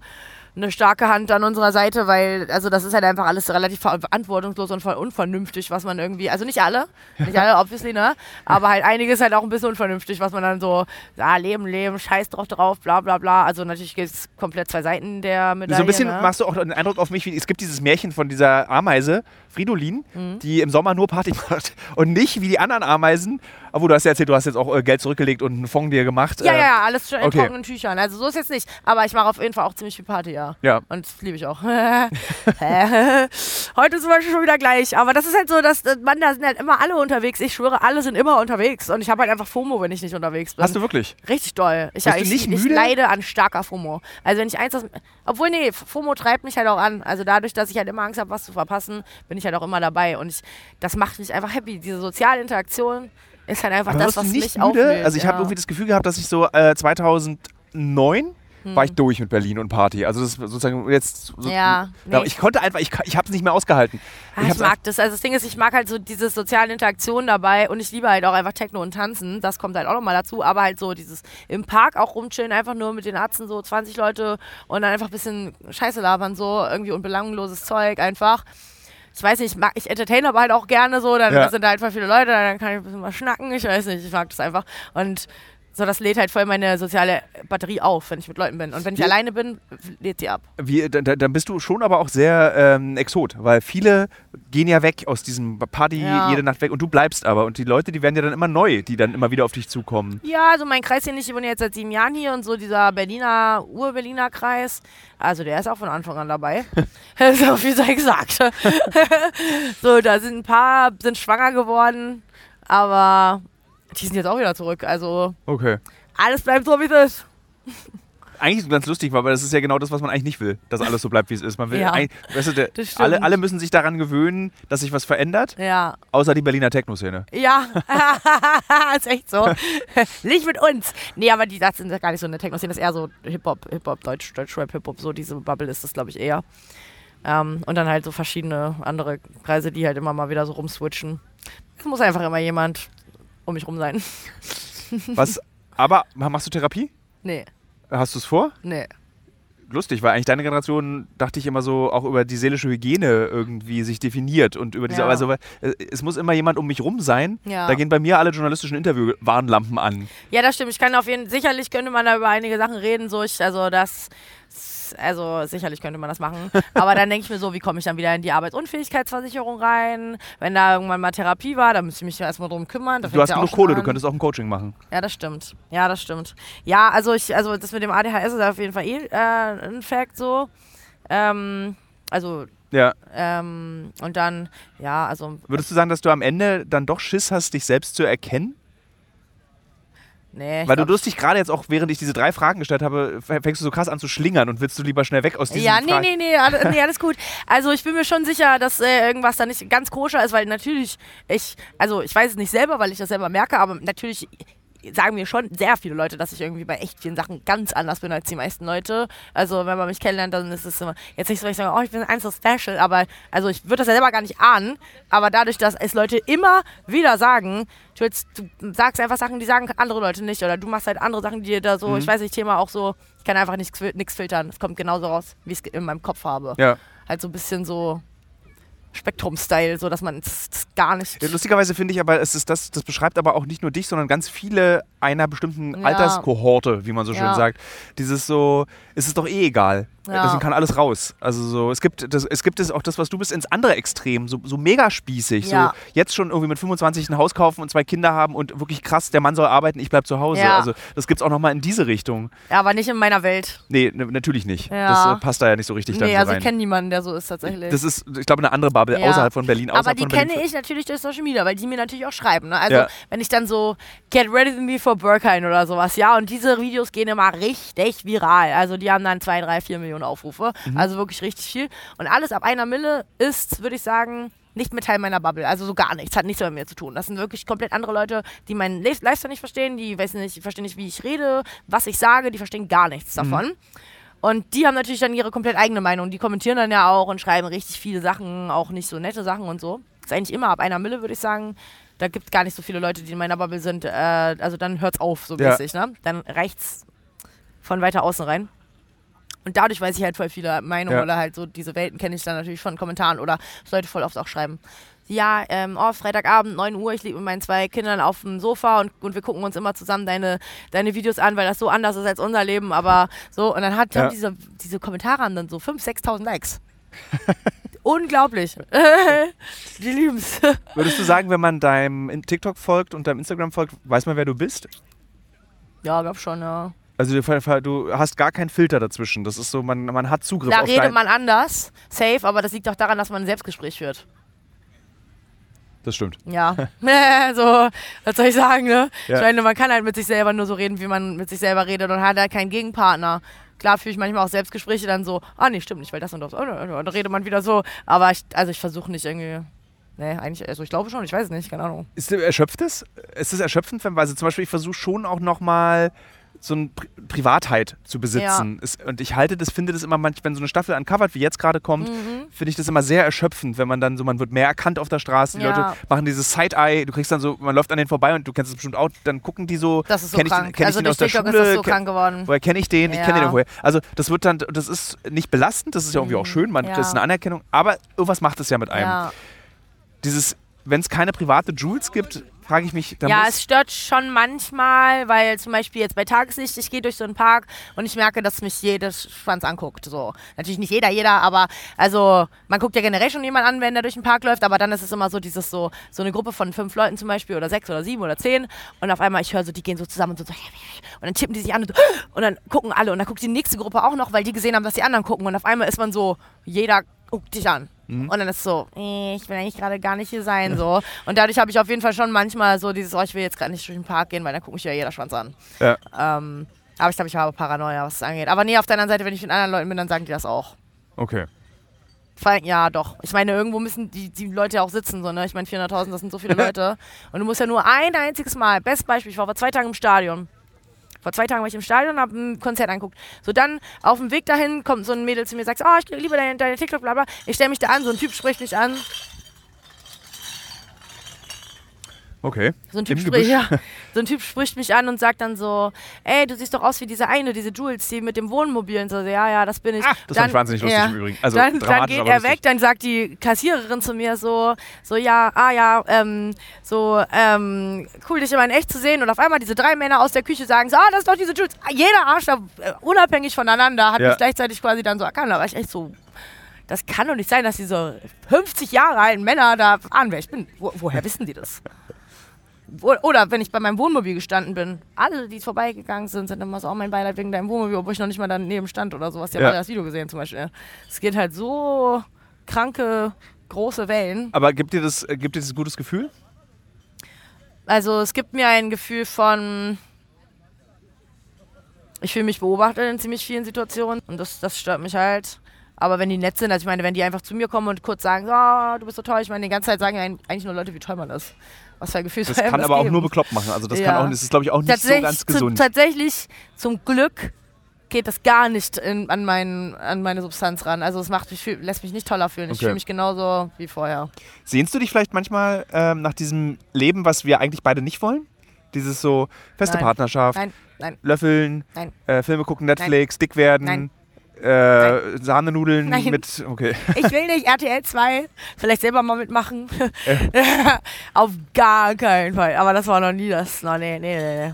eine starke Hand an unserer Seite, weil, also das ist halt einfach alles relativ ver- verantwortungslos und voll unvernünftig, was man irgendwie, also nicht alle, nicht alle, obviously, ne? Aber halt einiges halt auch ein bisschen unvernünftig, was man dann so, ja, leben, leben, scheiß drauf drauf, bla bla bla. Also natürlich gibt es komplett zwei Seiten der Medaille. so ein bisschen ne? machst du auch den Eindruck auf mich, wie es gibt dieses Märchen von dieser Ameise, Fridolin, Mhm. die im Sommer nur Party macht und nicht wie die anderen Ameisen. Obwohl, du hast ja erzählt, du hast jetzt auch äh, Geld zurückgelegt und einen Fonds dir gemacht. Ja, äh, ja, alles schon in okay. trockenen Tüchern. Also so ist jetzt nicht. Aber ich mache auf jeden Fall auch ziemlich viel Party, ja. Ja. Und das liebe ich auch. Heute zum Beispiel schon wieder gleich. Aber das ist halt so, dass äh, Mann, da sind halt immer alle unterwegs. Ich schwöre, alle sind immer unterwegs. Und ich habe halt einfach FOMO, wenn ich nicht unterwegs bin. Hast du wirklich? Richtig doll. Ich, Bist du ich, nicht ich müde? leide an starker FOMO. Also wenn ich eins, das, obwohl nee, FOMO treibt mich halt auch an. Also dadurch, dass ich halt immer Angst habe, was zu verpassen, bin ich halt auch immer dabei. Und ich, das macht mich einfach happy. Diese soziale Interaktion ist halt einfach Aber das, was nicht mich müde? Also ich ja. habe irgendwie das Gefühl gehabt, dass ich so äh, 2009 war ich durch mit Berlin und Party. Also das ist sozusagen jetzt. So, Ja, nee. Ich konnte einfach, ich, ich habe es nicht mehr ausgehalten. Ah, ich ich mag das. Also das Ding ist, ich mag halt so diese sozialen Interaktionen dabei und ich liebe halt auch einfach Techno und Tanzen. Das kommt halt auch nochmal dazu. Aber halt so dieses im Park auch rumchillen, einfach nur mit den Arzten so 20 Leute und dann einfach ein bisschen Scheiße labern, so irgendwie und belangloses Zeug einfach. Ich weiß nicht, ich, mag, ich entertain aber halt auch gerne so. Dann Ja. sind da einfach viele Leute, dann kann ich ein bisschen mal schnacken. Ich weiß nicht, ich mag das einfach. Und so, das lädt halt voll meine soziale Batterie auf, wenn ich mit Leuten bin. Und wenn ich Ja. alleine bin, lädt sie ab. Wie, da- da- dann bist du schon aber auch sehr ähm, Exot, weil viele gehen ja weg aus diesem Party Ja. jede Nacht weg und du bleibst aber. Und die Leute, die werden ja dann immer neu, die dann immer wieder auf dich zukommen. Ja, also mein Kreis hier nicht, ich wohne jetzt seit sieben Jahren hier und so dieser Berliner, Ur-Berliner Kreis, also der ist auch von Anfang an dabei. so viel sei gesagt. so, da sind ein paar, sind schwanger geworden, aber die sind jetzt auch wieder zurück. Also Okay. alles bleibt so, wie es ist. Eigentlich ist es ganz lustig, weil das ist ja genau das, was man eigentlich nicht will, dass alles so bleibt, wie es ist. Man will Ja, eigentlich, weißt du, der, alle, alle müssen sich daran gewöhnen, dass sich was verändert, Ja, außer die Berliner Techno-Szene. ja, ist echt so. Nicht mit uns. Nee, aber die, das sind ja gar nicht so eine Techno-Szene, das ist eher so Hip-Hop, Hip-Hop, Deutsch, Deutsch-Rap, Hip-Hop, so diese Bubble ist das, glaube ich, eher. Ähm, und dann halt so verschiedene andere Kreise, die halt immer mal wieder so rumswitchen. Es muss einfach immer jemand um mich rum sein. Was, aber machst du Therapie? Nee, Hast du es vor? nee. Lustig, weil eigentlich deine Generation, dachte ich immer so, auch über die seelische Hygiene irgendwie sich definiert und über diese, Ja. also es muss immer jemand um mich rum sein. Ja. Da gehen bei mir alle journalistischen Interviewwarnlampen an. Ja, das stimmt. Ich kann auf jeden sicherlich könnte man da über einige Sachen reden. So ich, also das, also sicherlich könnte man das machen. Aber dann denke ich mir so, wie komme ich dann wieder in die Arbeitsunfähigkeitsversicherung rein? Wenn da irgendwann mal Therapie war, dann müsste ich mich erstmal drum kümmern. Da Du hast ja genug Kohle, du an. könntest auch ein Coaching machen. Ja, das stimmt. Ja, das stimmt. Ja, also ich, also das mit dem ADHS ist auf jeden Fall eh äh, ein Fact so. Ähm, also Ja. ähm, und dann, ja, also Würdest du sagen, dass du am Ende dann doch Schiss hast, dich selbst zu erkennen? Nee. Weil du durst dich gerade jetzt auch, während ich diese drei Fragen gestellt habe, fängst du so krass an zu schlingern und willst du lieber schnell weg aus diesen Ja, nee, Fragen? nee, nee, alles, nee, alles gut. Also ich bin mir schon sicher, dass äh, irgendwas da nicht ganz koscher ist, weil natürlich, ich, also ich weiß es nicht selber, weil ich das selber merke, aber natürlich sagen mir schon sehr viele Leute, dass ich irgendwie bei echt vielen Sachen ganz anders bin als die meisten Leute. Also wenn man mich kennenlernt, dann ist es immer, jetzt nicht so, dass ich sage, oh, ich bin ein so special, aber also ich würde das ja selber gar nicht ahnen, aber dadurch, dass es Leute immer wieder sagen, du, jetzt, du sagst einfach Sachen, die sagen andere Leute nicht oder du machst halt andere Sachen, die dir da so, ich weiß nicht, Thema auch so, ich kann einfach nichts nichts filtern, es kommt genauso raus, wie ich es in meinem Kopf habe. Ja. Halt so ein bisschen so Spektrum-Style, so dass man es gar nicht... Ja, Lustigerweise finde ich aber, es ist das, das beschreibt aber auch nicht nur dich, sondern ganz viele einer bestimmten Ja. Alterskohorte, wie man so schön Ja. sagt. Dieses so, es ist doch eh egal. Ja. Deswegen kann alles raus. Also so, es gibt das, es gibt es auch das, was du bist, ins andere Extrem, so, so mega spießig. So jetzt schon irgendwie mit 25 ein Haus kaufen und zwei Kinder haben und wirklich krass, der Mann soll arbeiten, ich bleib zu Hause. Also das gibt es auch nochmal in diese Richtung. Ja, aber nicht in meiner Welt. Nee, ne, natürlich nicht. Das äh, passt da ja nicht so richtig dann Nee, so also rein. ich kenne niemanden, der so ist tatsächlich. das ist, ich glaube, eine andere Bubble außerhalb von Berlin. aber außerhalb die von Berlin kenne ich natürlich durch Social Media, weil die mir natürlich auch schreiben. Ne? Also wenn ich dann so Get Ready with Me for Burkine oder sowas, ja, und diese Videos gehen immer richtig viral. Also die haben dann zwei, drei, vier Millionen Aufrufe. Mhm. Also wirklich richtig viel. Und alles ab einer Mille ist, würde ich sagen, nicht mehr Teil meiner Bubble. Also so gar nichts. Hat nichts mit mir zu tun. Das sind wirklich komplett andere Leute, die meinen Le- Lifestyle nicht verstehen, die weiß nicht, verstehen nicht, wie ich rede, was ich sage, die verstehen gar nichts Mhm. davon. Und die haben natürlich dann ihre komplett eigene Meinung. Die kommentieren dann ja auch und schreiben richtig viele Sachen, auch nicht so nette Sachen und so. Das ist eigentlich immer ab einer Mille, würde ich sagen. Da gibt es gar nicht so viele Leute, die in meiner Bubble sind. Äh, also dann hört's auf, so Ja. mäßig. Ne? Dann reicht's von weiter außen rein. Und dadurch weiß ich halt voll viele Meinungen Ja. oder halt so diese Welten kenne ich dann natürlich von Kommentaren oder Leute voll oft auch schreiben. Ja, ähm, oh, Freitagabend, 9 Uhr, ich liege mit meinen zwei Kindern auf dem Sofa und, und wir gucken uns immer zusammen deine, deine Videos an, weil das so anders ist als unser Leben, aber so, und dann hat Ja. diese, diese Kommentare haben dann so 5.000, 6.000 Likes. Unglaublich. Die lieben's. Würdest du sagen, wenn man deinem in- TikTok folgt und deinem Instagram folgt, weiß man, wer du bist? Ja, glaub schon, ja. Also du, hast gar keinen Filter dazwischen. Das ist so, man, man hat Zugriff Da auf redet dein... man anders, safe, aber das liegt auch daran, dass man ein Selbstgespräch führt. Das stimmt. Ja. so, was soll ich sagen, ne? Ja. Ich meine, man kann halt mit sich selber nur so reden, wie man mit sich selber redet und hat halt keinen Gegenpartner. Klar führe ich manchmal auch Selbstgespräche dann so, ah nee, stimmt nicht, weil das und das. Und dann redet man wieder so. Aber ich, also ich versuche nicht irgendwie Nee, eigentlich, also ich glaube schon, ich weiß es nicht, keine Ahnung. Ist, erschöpft? Ist es erschöpfend, wenn, also zum Beispiel, ich versuche schon auch nochmal so eine Pri Privatheit zu besitzen. Ja. Es, und ich halte das, finde das immer manchmal, wenn so eine Staffel uncovert, wie jetzt gerade kommt, mhm. finde ich das immer sehr erschöpfend, wenn man dann so, man wird mehr erkannt auf der Straße. Die ja. Leute machen dieses Side-Eye, du kriegst dann so, man läuft an denen vorbei und du kennst es bestimmt auch, dann gucken die so. Das ist so kenn krank. Ich, kenn also ich den aus der Schule? ist das so krank geworden. Woher kenne ich den? Ja. Ich kenne den irgendwoher. Also das wird dann, das ist nicht belastend, das ist ja irgendwie mhm. auch schön, man, das ist eine Anerkennung, aber irgendwas macht es ja mit einem. Dieses, wenn es keine private Jules gibt, frage ich mich. ja, es stört schon manchmal, weil zum Beispiel jetzt bei Tageslicht, ich gehe durch so einen Park und ich merke, dass mich jeder Schwanz anguckt. So. Natürlich nicht jeder, jeder, aber also man guckt ja generell schon jemand an, wenn der durch den Park läuft, aber dann ist es immer so dieses so, so eine Gruppe von fünf Leuten zum Beispiel oder sechs oder sieben oder zehn und auf einmal, ich höre so, die gehen so zusammen und so, und dann tippen die sich an und, so, und dann gucken alle und dann guckt die nächste Gruppe auch noch, weil die gesehen haben, dass die anderen gucken und auf einmal ist man so, jeder guckt dich an. Mhm. Und dann ist es so, ich will eigentlich gerade gar nicht hier sein. So. Und dadurch habe ich auf jeden Fall schon manchmal so dieses, oh, ich will jetzt gerade nicht durch den Park gehen, weil dann guckt mich ja jeder Schwanz an. Ja. Ähm, aber ich glaube, ich habe Paranoia, was das angeht. Aber nee, auf der anderen Seite, wenn ich mit anderen Leuten bin, dann sagen die das auch. Okay. Ja, doch. Ich meine, irgendwo müssen die, die Leute ja auch sitzen. So, ne? Ich meine, 400.000, das sind so viele Leute. Und du musst ja nur ein einziges Mal, bestes Beispiel, ich war vor zwei Tagen im Stadion. Vor zwei Tagen war ich im Stadion und habe ein Konzert angeguckt. So dann auf dem Weg dahin kommt so ein Mädel zu mir und sagt, oh, ich liebe deine, deine TikTok, bla bla. Ich stelle mich da an, so ein Typ spricht mich an. Okay. So ein, typ spricht, ja, so ein Typ spricht mich an und sagt dann so, ey, du siehst doch aus wie diese eine, diese Jules, die mit dem Wohnmobil und so. Ja, ja, das bin ich. Ah, das dann, ich wahnsinnig lustig ja, im Übrigen. Also dann, dann geht er weg, dann sagt die Kassiererin zu mir so, so ja, ah ja, ähm, so, ähm, cool, dich immer in echt zu sehen. Und auf einmal diese drei Männer aus der Küche sagen so, ah, das ist doch diese Jules. Jeder Arsch, da, äh, unabhängig voneinander, hat ja. mich gleichzeitig quasi dann so erkannt. Da war ich echt so, das kann doch nicht sein, dass diese 50 Jahre alten Männer da wer ich bin. Wo, woher wissen die das? Oder wenn ich bei meinem Wohnmobil gestanden bin. Alle, die vorbeigegangen sind, sind immer so, oh mein Beileid wegen deinem Wohnmobil, obwohl ich noch nicht mal daneben stand oder sowas. Die haben alle das Video gesehen zum Beispiel. Es geht halt so kranke, große Wellen. Aber gibt dir das, gibt dir das ein gutes Gefühl? Also es gibt mir ein Gefühl von, ich fühle mich beobachtet in ziemlich vielen Situationen und das, das stört mich halt. Aber wenn die nett sind, also ich meine, wenn die einfach zu mir kommen und kurz sagen, oh, du bist so toll, ich meine, die ganze Zeit sagen eigentlich nur Leute, wie toll man ist. Was für ein Gefühl Das kann aber geben. auch nur bekloppt machen. Also das ja. kann auch, das ist glaube ich auch nicht so ganz gesund. Zu, tatsächlich, zum Glück geht das gar nicht in, an, mein, an meine Substanz ran. Also es macht mich, lässt mich nicht toller fühlen. Ich fühle mich genauso wie vorher. Sehnst du dich vielleicht manchmal ähm, nach diesem Leben, was wir eigentlich beide nicht wollen? Dieses so feste nein. Partnerschaft, nein, nein. Löffeln. Äh, Filme gucken, Netflix, dick werden, äh, Sahnenudeln Nein. mit. Okay. Ich will nicht RTL 2, vielleicht selber mal mitmachen. Äh. Auf gar keinen Fall. Aber das war noch nie das. No, nee, nee, nee.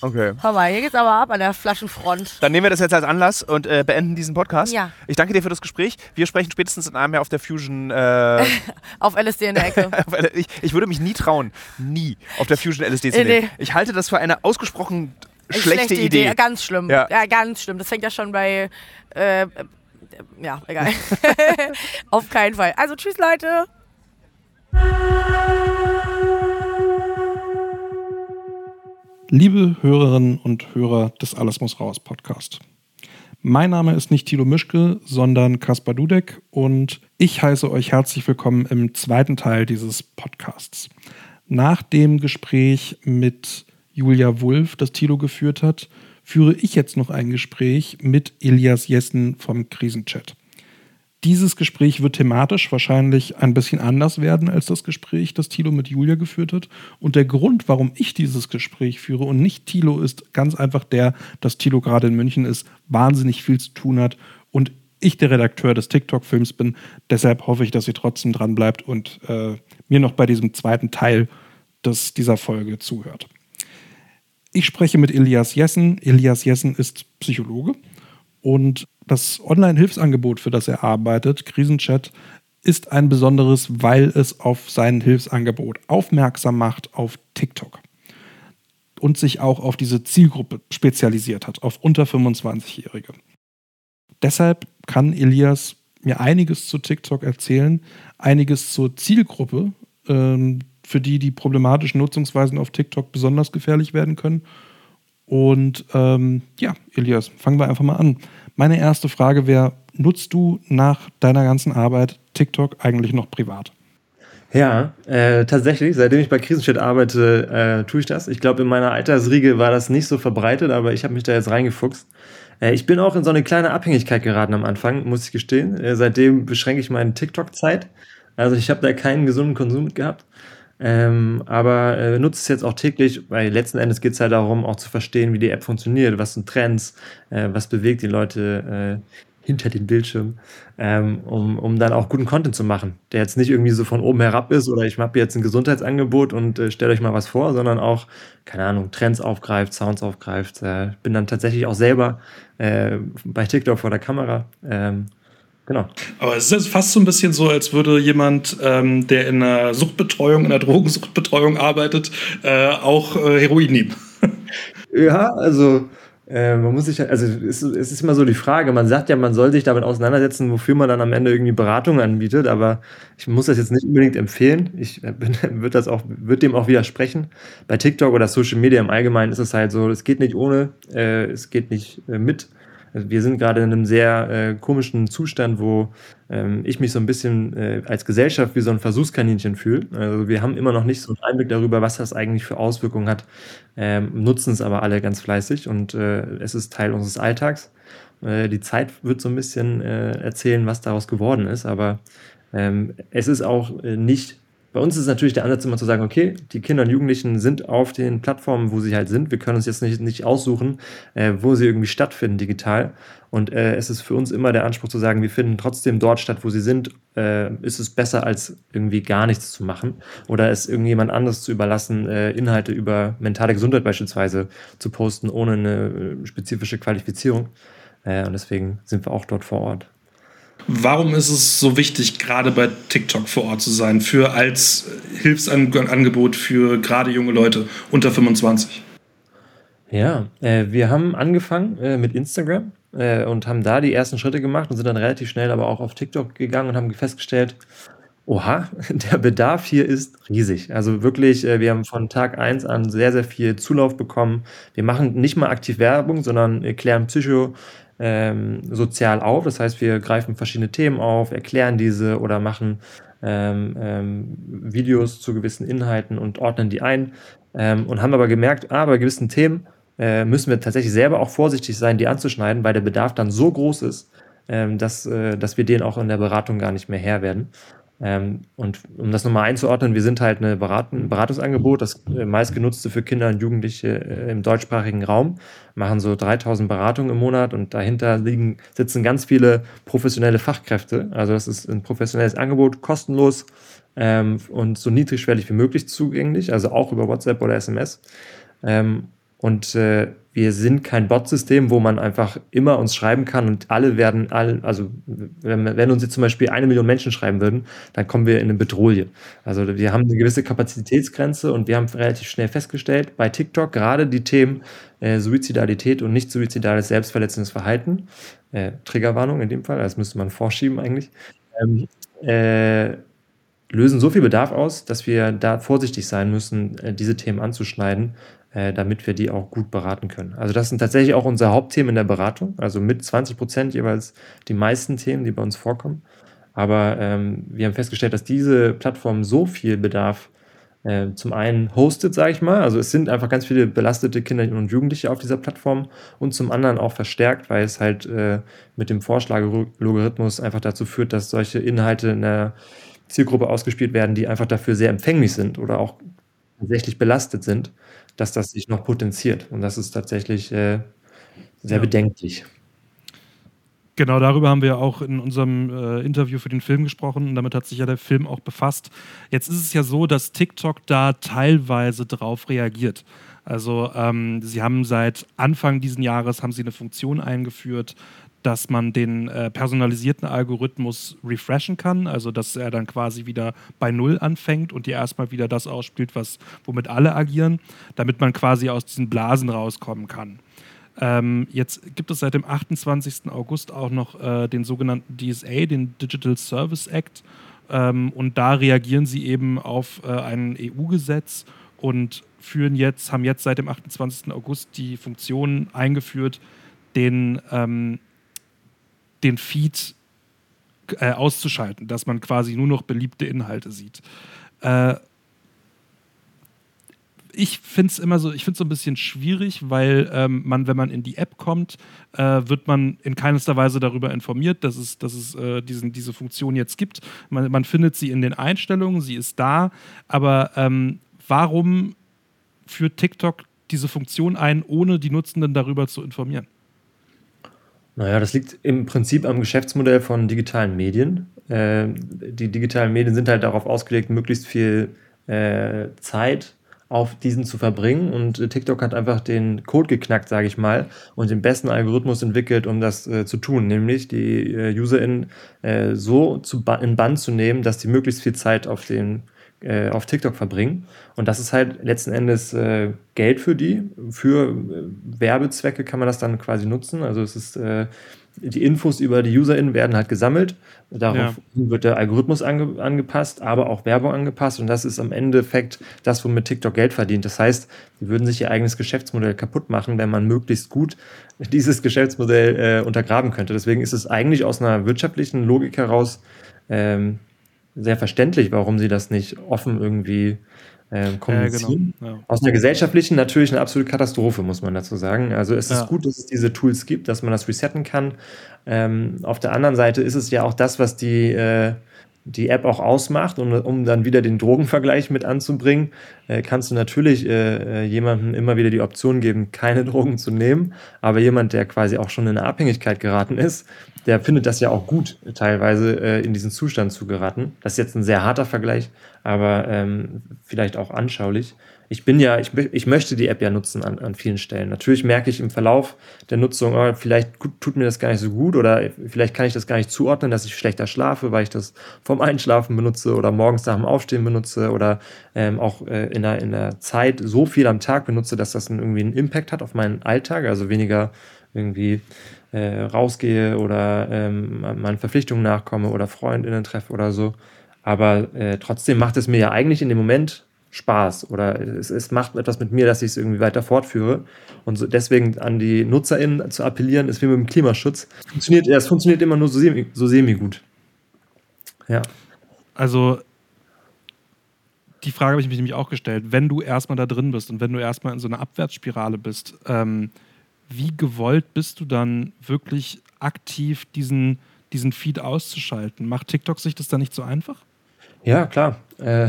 Okay. Hör mal, hier geht's aber ab an der Flaschenfront. Dann nehmen wir das jetzt als Anlass und äh, beenden diesen Podcast. Ja. Ich danke dir für das Gespräch. Wir sprechen spätestens in einem Jahr auf der Fusion. Äh auf LSD in der Ecke. ich, ich, würde mich nie trauen, nie auf der Fusion LSD zu nehmen. Nee. Ich halte das für eine ausgesprochen schlechte, schlechte Idee. Idee. Ganz schlimm. Ja. ja. ganz schlimm. Das fängt ja schon bei. Äh, ja, egal. Auf keinen Fall. Also, tschüss, Leute. Liebe Hörerinnen und Hörer des Alles muss raus Podcast. Mein Name ist nicht Tilo Mischke, sondern Kaspar Dudek und ich heiße euch herzlich willkommen im zweiten Teil dieses Podcasts. Nach dem Gespräch mit Julia Wulff, das Tilo geführt hat, führe ich jetzt noch ein Gespräch mit Elias Jessen vom Krisenchat. Dieses Gespräch wird thematisch wahrscheinlich ein bisschen anders werden als das Gespräch, das Tilo mit Julia geführt hat. Und der Grund, warum ich dieses Gespräch führe und nicht Tilo, ist ganz einfach der, dass Tilo gerade in München ist, wahnsinnig viel zu tun hat und ich der Redakteur des TikTok-Films bin. Deshalb hoffe ich, dass ihr trotzdem dran bleibt und äh, mir noch bei diesem zweiten Teil des, dieser Folge zuhört. Ich spreche mit Elias Jessen. Elias Jessen ist Psychologe und das Online-Hilfsangebot, für das er arbeitet, Krisenchat, ist ein besonderes, weil es auf sein Hilfsangebot aufmerksam macht auf TikTok und sich auch auf diese Zielgruppe spezialisiert hat, auf unter 25-Jährige. Deshalb kann Elias mir einiges zu TikTok erzählen, einiges zur Zielgruppe, ähm, für die die problematischen Nutzungsweisen auf TikTok besonders gefährlich werden können. Und ähm, ja, Elias, fangen wir einfach mal an. Meine erste Frage wäre, nutzt du nach deiner ganzen Arbeit TikTok eigentlich noch privat? Ja, äh, tatsächlich, seitdem ich bei Krisenstadt arbeite, äh, tue ich das. Ich glaube, in meiner Altersriege war das nicht so verbreitet, aber ich habe mich da jetzt reingefuchst. Äh, ich bin auch in so eine kleine Abhängigkeit geraten am Anfang, muss ich gestehen. Äh, seitdem beschränke ich meine TikTok-Zeit. Also ich habe da keinen gesunden Konsum gehabt. Ähm, aber äh, nutze es jetzt auch täglich, weil letzten Endes geht es halt darum, auch zu verstehen, wie die App funktioniert, was sind Trends, äh, was bewegt die Leute äh, hinter dem Bildschirm, ähm, um, um dann auch guten Content zu machen, der jetzt nicht irgendwie so von oben herab ist oder ich habe jetzt ein Gesundheitsangebot und äh, stelle euch mal was vor, sondern auch, keine Ahnung, Trends aufgreift, Sounds aufgreift. Äh, bin dann tatsächlich auch selber äh, bei TikTok vor der Kamera. Ähm, Genau. Aber es ist fast so ein bisschen so, als würde jemand, ähm, der in einer Suchtbetreuung, in einer Drogensuchtbetreuung arbeitet, äh, auch äh, Heroin nehmen. ja, also äh, man muss sich, also es, es, ist immer so die Frage, man sagt ja, man soll sich damit auseinandersetzen, wofür man dann am Ende irgendwie Beratung anbietet, aber ich muss das jetzt nicht unbedingt empfehlen. Ich würde das auch, würde dem auch widersprechen. Bei TikTok oder Social Media im Allgemeinen ist es halt so, es geht nicht ohne, äh, es geht nicht äh, mit. Also wir sind gerade in einem sehr äh, komischen Zustand, wo ähm, ich mich so ein bisschen äh, als Gesellschaft wie so ein Versuchskaninchen fühle. Also wir haben immer noch nicht so einen Einblick darüber, was das eigentlich für Auswirkungen hat, ähm, nutzen es aber alle ganz fleißig und äh, es ist Teil unseres Alltags. Äh, die Zeit wird so ein bisschen äh, erzählen, was daraus geworden ist, aber ähm, es ist auch äh, nicht bei uns ist natürlich der Ansatz immer zu sagen, okay, die Kinder und Jugendlichen sind auf den Plattformen, wo sie halt sind. Wir können uns jetzt nicht, nicht aussuchen, äh, wo sie irgendwie stattfinden digital. Und äh, es ist für uns immer der Anspruch zu sagen, wir finden trotzdem dort statt, wo sie sind. Äh, ist es besser, als irgendwie gar nichts zu machen oder es irgendjemand anderes zu überlassen, äh, Inhalte über mentale Gesundheit beispielsweise zu posten, ohne eine äh, spezifische Qualifizierung. Äh, und deswegen sind wir auch dort vor Ort. Warum ist es so wichtig, gerade bei TikTok vor Ort zu sein, für als Hilfsangebot für gerade junge Leute unter 25? Ja, äh, wir haben angefangen äh, mit Instagram äh, und haben da die ersten Schritte gemacht und sind dann relativ schnell aber auch auf TikTok gegangen und haben festgestellt, oha, der Bedarf hier ist riesig. Also wirklich, äh, wir haben von Tag 1 an sehr, sehr viel Zulauf bekommen. Wir machen nicht mal aktiv Werbung, sondern klären Psycho, ähm, sozial auf. Das heißt, wir greifen verschiedene Themen auf, erklären diese oder machen ähm, ähm, Videos zu gewissen Inhalten und ordnen die ein ähm, und haben aber gemerkt, ah, bei gewissen Themen äh, müssen wir tatsächlich selber auch vorsichtig sein, die anzuschneiden, weil der Bedarf dann so groß ist, ähm, dass, äh, dass wir den auch in der Beratung gar nicht mehr Herr werden. Ähm, und um das nochmal einzuordnen, wir sind halt ein Beraten, Beratungsangebot, das äh, meistgenutzte für Kinder und Jugendliche äh, im deutschsprachigen Raum, machen so 3000 Beratungen im Monat und dahinter liegen, sitzen ganz viele professionelle Fachkräfte. Also das ist ein professionelles Angebot, kostenlos ähm, und so niedrigschwellig wie möglich zugänglich, also auch über WhatsApp oder SMS. Ähm, und äh, wir sind kein Bot-System, wo man einfach immer uns schreiben kann und alle werden, all, also wenn, wenn, uns jetzt zum Beispiel eine Million Menschen schreiben würden, dann kommen wir in eine Bedrohung. Also wir haben eine gewisse Kapazitätsgrenze und wir haben relativ schnell festgestellt, bei TikTok gerade die Themen äh, Suizidalität und nicht suizidales selbstverletzendes Verhalten, äh, Triggerwarnung in dem Fall, das müsste man vorschieben eigentlich, ähm, äh, lösen so viel Bedarf aus, dass wir da vorsichtig sein müssen, äh, diese Themen anzuschneiden, äh, damit wir die auch gut beraten können. Also das sind tatsächlich auch unsere Hauptthemen in der Beratung, also mit 20 Prozent jeweils die meisten Themen, die bei uns vorkommen. Aber ähm, wir haben festgestellt, dass diese Plattform so viel Bedarf äh, zum einen hostet, sage ich mal, also es sind einfach ganz viele belastete Kinder und Jugendliche auf dieser Plattform und zum anderen auch verstärkt, weil es halt äh, mit dem Vorschlagelogarithmus einfach dazu führt, dass solche Inhalte in der Zielgruppe ausgespielt werden, die einfach dafür sehr empfänglich sind oder auch tatsächlich belastet sind dass das sich noch potenziert. Und das ist tatsächlich äh, sehr ja. bedenklich. Genau, darüber haben wir auch in unserem äh, Interview für den Film gesprochen und damit hat sich ja der Film auch befasst. Jetzt ist es ja so, dass TikTok da teilweise drauf reagiert. Also ähm, sie haben seit Anfang dieses Jahres haben sie eine Funktion eingeführt, dass man den äh, personalisierten Algorithmus refreshen kann, also dass er dann quasi wieder bei Null anfängt und dir erstmal wieder das ausspielt, was, womit alle agieren, damit man quasi aus diesen Blasen rauskommen kann. Ähm, jetzt gibt es seit dem 28. August auch noch äh, den sogenannten DSA, den Digital Service Act, ähm, und da reagieren sie eben auf äh, ein EU-Gesetz und führen jetzt, haben jetzt seit dem 28. August die Funktion eingeführt, den ähm, den Feed äh, auszuschalten, dass man quasi nur noch beliebte Inhalte sieht. Äh, ich finde es immer so, ich finde es so ein bisschen schwierig, weil ähm, man, wenn man in die App kommt, äh, wird man in keinster Weise darüber informiert, dass es, dass es äh, diesen, diese Funktion jetzt gibt. Man, man, findet sie in den Einstellungen, sie ist da, aber ähm, warum führt TikTok diese Funktion ein, ohne die Nutzenden darüber zu informieren? Naja, das liegt im Prinzip am Geschäftsmodell von digitalen Medien. Äh, die digitalen Medien sind halt darauf ausgelegt, möglichst viel äh, Zeit auf diesen zu verbringen. Und äh, TikTok hat einfach den Code geknackt, sage ich mal, und den besten Algorithmus entwickelt, um das äh, zu tun, nämlich die äh, UserInnen äh, so zu ba in Band zu nehmen, dass die möglichst viel Zeit auf den äh, auf TikTok verbringen. Und das ist halt letzten Endes äh, Geld für die. Für Werbezwecke kann man das dann quasi nutzen. Also es ist die Infos über die UserInnen werden halt gesammelt. Darauf ja. wird der Algorithmus ange angepasst, aber auch Werbung angepasst. Und das ist am Endeffekt das, womit TikTok Geld verdient. Das heißt, sie würden sich ihr eigenes Geschäftsmodell kaputt machen, wenn man möglichst gut dieses Geschäftsmodell äh, untergraben könnte. Deswegen ist es eigentlich aus einer wirtschaftlichen Logik heraus ähm, sehr verständlich, warum sie das nicht offen irgendwie ähm, kommunizieren. Äh, genau. ja. Aus einer gesellschaftlichen natürlich eine absolute Katastrophe, muss man dazu sagen. Also es ja. ist gut, dass es diese Tools gibt, dass man das resetten kann. Ähm, auf der anderen Seite ist es ja auch das, was die äh, die App auch ausmacht, und um dann wieder den Drogenvergleich mit anzubringen, äh, kannst du natürlich äh, äh, jemandem immer wieder die Option geben, keine Drogen zu nehmen. Aber jemand, der quasi auch schon in eine Abhängigkeit geraten ist, der findet das ja auch gut, teilweise äh, in diesen Zustand zu geraten. Das ist jetzt ein sehr harter Vergleich, aber ähm, vielleicht auch anschaulich ich bin ja, ich, ich möchte die App ja nutzen an, an vielen Stellen. Natürlich merke ich im Verlauf der Nutzung, oh, vielleicht tut mir das gar nicht so gut oder vielleicht kann ich das gar nicht zuordnen, dass ich schlechter schlafe, weil ich das vom Einschlafen benutze oder morgens nach dem Aufstehen benutze oder ähm, auch äh, in, der, in der Zeit so viel am Tag benutze, dass das irgendwie einen Impact hat auf meinen Alltag, also weniger irgendwie äh, rausgehe oder ähm, meinen Verpflichtungen nachkomme oder Freundinnen treffe oder so. Aber äh, trotzdem macht es mir ja eigentlich in dem Moment Spaß oder es, es macht etwas mit mir, dass ich es irgendwie weiter fortführe. Und so deswegen an die NutzerInnen zu appellieren, ist wie mit dem Klimaschutz. Funktioniert, ja, es funktioniert immer nur so semi, so semi gut. Ja. Also die Frage habe ich mich nämlich auch gestellt. Wenn du erstmal da drin bist und wenn du erstmal in so einer Abwärtsspirale bist, ähm, wie gewollt bist du dann wirklich aktiv diesen, diesen Feed auszuschalten? Macht TikTok sich das dann nicht so einfach? Ja, klar. Äh,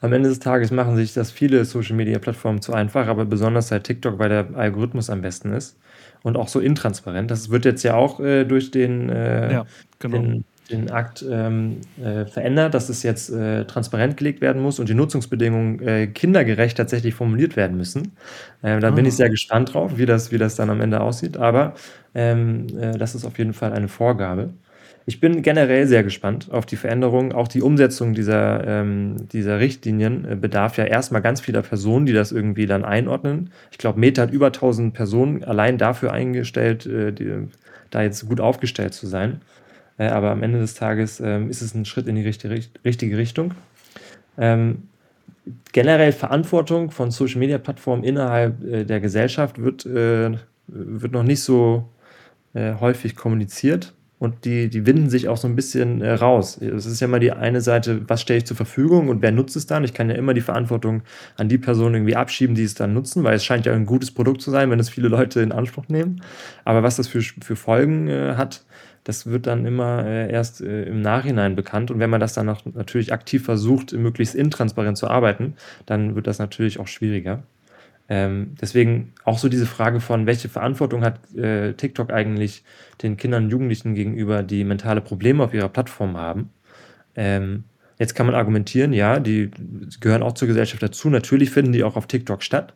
am Ende des Tages machen sich das viele Social-Media-Plattformen zu einfach, aber besonders halt TikTok, weil der Algorithmus am besten ist und auch so intransparent. Das wird jetzt ja auch äh, durch den, äh, ja, genau. den, den, Akt ähm, äh, verändert, dass es jetzt äh, transparent gelegt werden muss und die Nutzungsbedingungen äh, kindergerecht tatsächlich formuliert werden müssen. da ah. bin ich ah. sehr gespannt drauf, wie das, wie das dann am Ende aussieht, aber ähm, das ist auf jeden Fall eine Vorgabe. Ich bin generell sehr gespannt auf die Veränderungen. Auch die Umsetzung dieser, ähm, dieser Richtlinien äh, bedarf ja erstmal ganz vieler Personen, die das irgendwie dann einordnen. Ich glaube, Meta hat über 1000 Personen allein dafür eingestellt, äh, die, da jetzt gut aufgestellt zu sein. Äh, aber am Ende des Tages ähm, ist es ein Schritt in die richtige, richtige Richtung. Ähm, generell Verantwortung von Social-Media-Plattformen innerhalb äh, der Gesellschaft wird, äh, wird noch nicht so äh, häufig kommuniziert und die, die winden sich auch so ein bisschen äh, raus. Es ist ja immer die eine Seite, was stelle ich zur Verfügung und wer nutzt es dann? Ich kann ja immer die Verantwortung an die Personen irgendwie abschieben, die es dann nutzen, weil es scheint ja ein gutes Produkt zu sein, wenn es viele Leute in Anspruch nehmen. Aber was das für, für Folgen äh, hat, das wird dann immer äh, erst äh, im Nachhinein bekannt. Und wenn man das dann auch natürlich aktiv versucht, möglichst intransparent zu arbeiten, dann wird das natürlich auch schwieriger. Ähm, deswegen auch so diese Frage von, welche Verantwortung hat äh, TikTok eigentlich den Kindern und Jugendlichen gegenüber, die mentale Probleme auf ihrer Plattform haben. Ähm, jetzt kann man argumentieren, ja, die gehören auch zur Gesellschaft dazu. Natürlich finden die auch auf TikTok statt.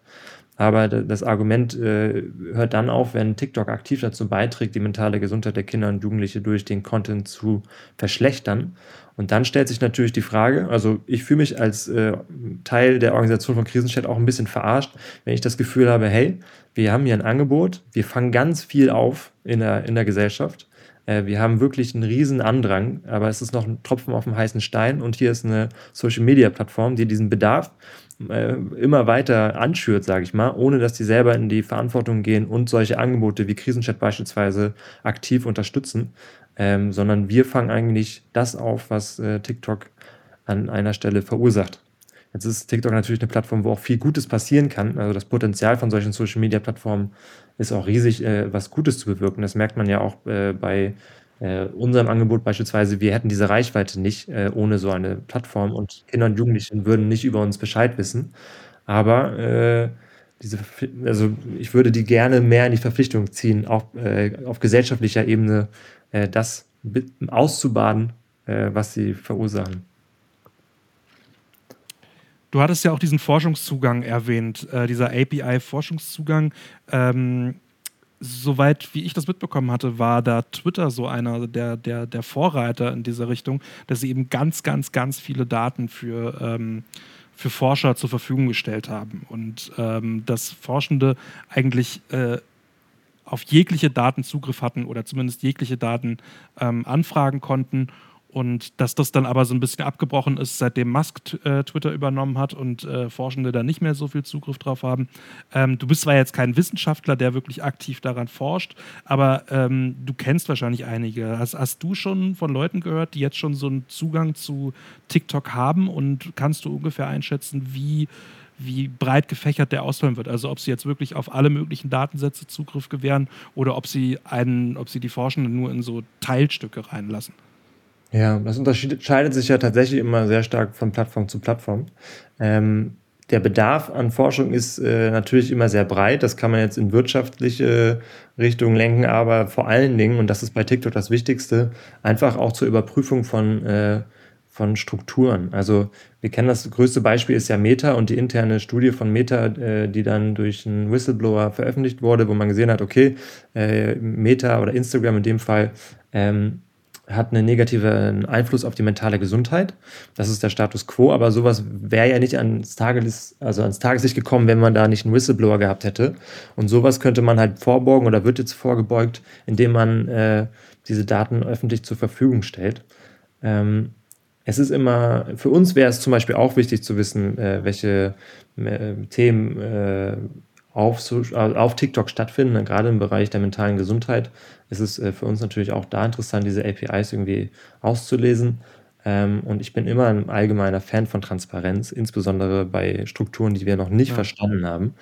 Aber das Argument äh, hört dann auf, wenn TikTok aktiv dazu beiträgt, die mentale Gesundheit der Kinder und Jugendliche durch den Content zu verschlechtern. Und dann stellt sich natürlich die Frage, also ich fühle mich als äh, Teil der Organisation von Krisenchat auch ein bisschen verarscht, wenn ich das Gefühl habe, hey, wir haben hier ein Angebot, wir fangen ganz viel auf in der, in der Gesellschaft. Äh, wir haben wirklich einen riesen Andrang, aber es ist noch ein Tropfen auf dem heißen Stein und hier ist eine Social-Media-Plattform, die diesen Bedarf äh, immer weiter anschürt, sage ich mal, ohne dass die selber in die Verantwortung gehen und solche Angebote wie Krisenchat beispielsweise aktiv unterstützen, ähm, sondern wir fangen eigentlich das auf, was äh, TikTok an einer Stelle verursacht. Jetzt ist TikTok natürlich eine Plattform, wo auch viel Gutes passieren kann. Also das Potenzial von solchen Social-Media-Plattformen ist auch riesig, äh, was Gutes zu bewirken. Das merkt man ja auch äh, bei äh, unserem Angebot beispielsweise. Wir hätten diese Reichweite nicht äh, ohne so eine Plattform und Kinder und Jugendliche würden nicht über uns Bescheid wissen. Aber äh, diese, also ich würde die gerne mehr in die Verpflichtung ziehen, auch äh, auf gesellschaftlicher Ebene das auszubaden, was sie verursachen. Du hattest ja auch diesen Forschungszugang erwähnt, äh, dieser API-Forschungszugang. Ähm, soweit wie ich das mitbekommen hatte, war da Twitter so einer der, der, der Vorreiter in dieser Richtung, dass sie eben ganz, ganz, ganz viele Daten für, ähm, für Forscher zur Verfügung gestellt haben. Und ähm, dass Forschende eigentlich äh, auf jegliche Daten Zugriff hatten oder zumindest jegliche Daten ähm, anfragen konnten und dass das dann aber so ein bisschen abgebrochen ist, seitdem Musk äh, Twitter übernommen hat und äh, Forschende da nicht mehr so viel Zugriff drauf haben. Ähm, du bist zwar jetzt kein Wissenschaftler, der wirklich aktiv daran forscht, aber ähm, du kennst wahrscheinlich einige. Hast, hast du schon von Leuten gehört, die jetzt schon so einen Zugang zu TikTok haben und kannst du ungefähr einschätzen, wie wie breit gefächert der ausfallen wird. Also ob sie jetzt wirklich auf alle möglichen Datensätze Zugriff gewähren oder ob sie einen, ob sie die Forschenden nur in so Teilstücke reinlassen. Ja, das unterscheidet sich ja tatsächlich immer sehr stark von Plattform zu Plattform. Ähm, der Bedarf an Forschung ist äh, natürlich immer sehr breit. Das kann man jetzt in wirtschaftliche Richtung lenken, aber vor allen Dingen, und das ist bei TikTok das Wichtigste, einfach auch zur Überprüfung von, äh, von Strukturen. Also wir kennen das größte Beispiel ist ja Meta und die interne Studie von Meta, äh, die dann durch einen Whistleblower veröffentlicht wurde, wo man gesehen hat, okay, äh, Meta oder Instagram in dem Fall ähm, hat einen negativen Einfluss auf die mentale Gesundheit. Das ist der Status quo, aber sowas wäre ja nicht ans, Tages, also ans Tageslicht gekommen, wenn man da nicht einen Whistleblower gehabt hätte. Und sowas könnte man halt vorbeugen oder wird jetzt vorgebeugt, indem man äh, diese Daten öffentlich zur Verfügung stellt. Ähm, es ist immer, für uns wäre es zum Beispiel auch wichtig zu wissen, äh, welche äh, Themen äh, auf, auf TikTok stattfinden, gerade im Bereich der mentalen Gesundheit, ist es äh, für uns natürlich auch da interessant, diese APIs irgendwie auszulesen. Ähm, und ich bin immer ein allgemeiner Fan von Transparenz, insbesondere bei Strukturen, die wir noch nicht ja. verstanden haben.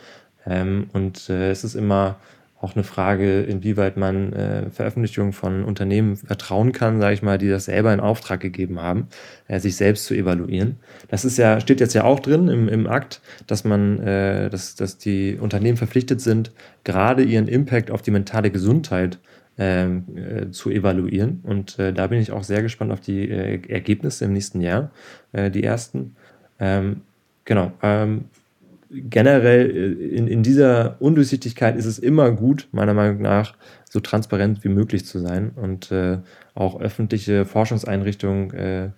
Ähm, und äh, es ist immer auch eine Frage, inwieweit man äh, Veröffentlichungen von Unternehmen vertrauen kann, sage ich mal, die das selber in Auftrag gegeben haben, äh, sich selbst zu evaluieren. Das ist ja, steht jetzt ja auch drin im, im Akt, dass man, äh, dass, dass die Unternehmen verpflichtet sind, gerade ihren Impact auf die mentale Gesundheit äh, zu evaluieren. Und äh, da bin ich auch sehr gespannt auf die äh, Ergebnisse im nächsten Jahr, äh, die ersten. Ähm, genau. Ähm, generell äh, in, in dieser Undurchsichtigkeit ist es immer gut, meiner Meinung nach, so transparent wie möglich zu sein und äh, auch öffentliche Forschungseinrichtungen äh,